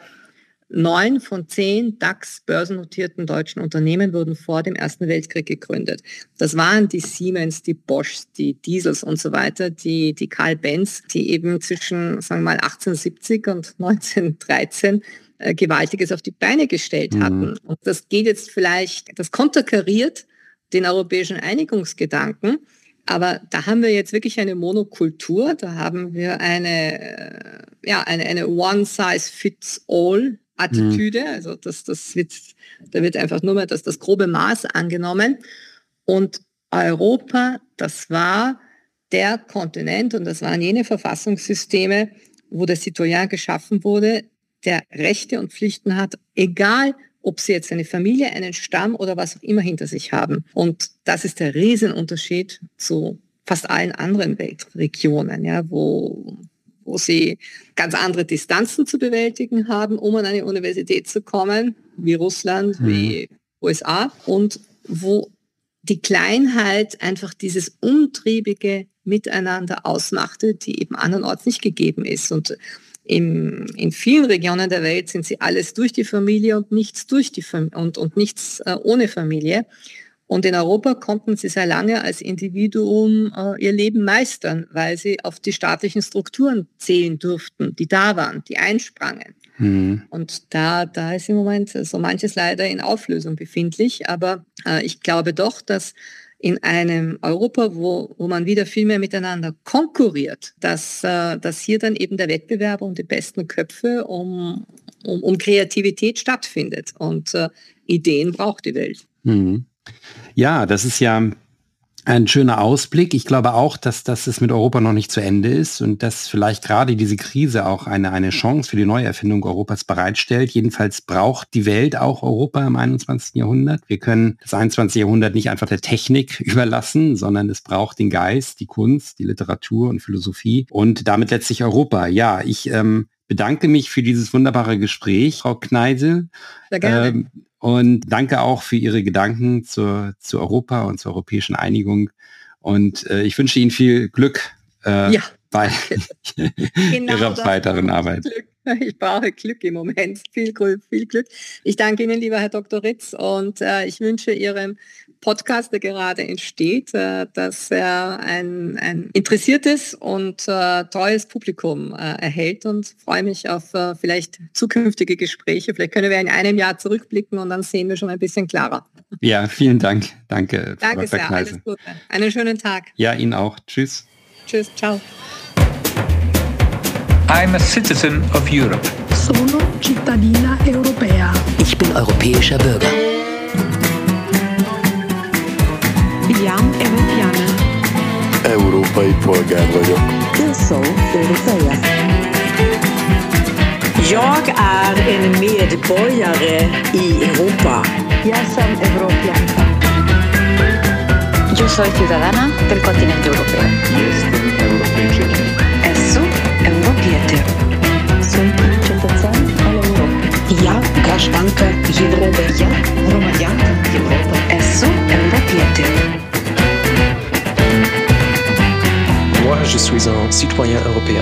neun von zehn DAX-börsennotierten deutschen Unternehmen wurden vor dem Ersten Weltkrieg gegründet. Das waren die Siemens, die Boschs, die Diesels und so weiter, die, die Karl Benz, die eben zwischen, sagen wir mal, 1870 und 1913 äh, Gewaltiges auf die Beine gestellt mhm. hatten. Und das geht jetzt vielleicht, das konterkariert den europäischen Einigungsgedanken, aber da haben wir jetzt wirklich eine Monokultur, da haben wir eine, äh, ja, eine, eine One-Size-Fits-All-Attitüde. Mhm. Also das, das wird, da wird einfach nur mal das, das grobe Maß angenommen. Und Europa, das war der Kontinent und das waren jene Verfassungssysteme, wo der Citoyen geschaffen wurde, der Rechte und Pflichten hat, egal ob sie jetzt eine Familie, einen Stamm oder was auch immer hinter sich haben. Und das ist der Riesenunterschied zu fast allen anderen Weltregionen, ja, wo, wo sie ganz andere Distanzen zu bewältigen haben, um an eine Universität zu kommen, wie Russland, mhm. wie USA, und wo die Kleinheit einfach dieses umtriebige Miteinander ausmachte, die eben andernorts nicht gegeben ist. Und in, in vielen Regionen der Welt sind sie alles durch die Familie und nichts durch die Fam und, und nichts äh, ohne Familie. Und in Europa konnten sie sehr lange als Individuum äh, ihr Leben meistern, weil sie auf die staatlichen Strukturen zählen durften, die da waren, die einsprangen. Mhm. Und da, da ist im Moment so manches leider in Auflösung befindlich. Aber äh, ich glaube doch, dass in einem Europa, wo, wo man wieder viel mehr miteinander konkurriert, dass, äh, dass hier dann eben der Wettbewerb um die besten Köpfe, um, um, um Kreativität stattfindet. Und äh, Ideen braucht die Welt.
Mhm. Ja, das ist ja ein schöner Ausblick. Ich glaube auch, dass, dass es mit Europa noch nicht zu Ende ist und dass vielleicht gerade diese Krise auch eine, eine Chance für die Neuerfindung Europas bereitstellt. Jedenfalls braucht die Welt auch Europa im 21. Jahrhundert. Wir können das 21. Jahrhundert nicht einfach der Technik überlassen, sondern es braucht den Geist, die Kunst, die Literatur und Philosophie und damit letztlich Europa. Ja, ich ähm, bedanke mich für dieses wunderbare Gespräch, Frau Kneise. Sehr gerne. Ähm, und danke auch für Ihre Gedanken zur, zu Europa und zur europäischen Einigung. Und äh, ich wünsche Ihnen viel Glück äh, ja. bei genau Ihrer weiteren Arbeit.
Glück. Ich brauche Glück im Moment, viel, viel Glück. Ich danke Ihnen, lieber Herr Dr. Ritz, und äh, ich wünsche Ihrem Podcast, der gerade entsteht, äh, dass er ein, ein interessiertes und äh, treues Publikum äh, erhält und freue mich auf vielleicht zukünftige Gespräche. Vielleicht können wir in einem Jahr zurückblicken und dann sehen wir schon ein bisschen klarer.
Ja, vielen Dank. Danke.
Danke sehr. Alles Gute. Einen schönen Tag.
Ja, Ihnen auch. Tschüss.
Tschüss. Ciao.
I'm a citizen of Europe.
Sono cittadina europea.
Ich bin europäischer Bürger.
Európai polgár vagyok.
Eu sou europeia.
Jag är en medborgare i Europa.
Jag som europeanka.
Yo soy ciudadana del continente europeo.
Jestem Europejczykiem.
Esu europietė.
Sunt cetățean al Europei.
Ja grażanka Europy.
Ja Romanianka Europa. Esu europietė.
Moi, je suis un citoyen européen.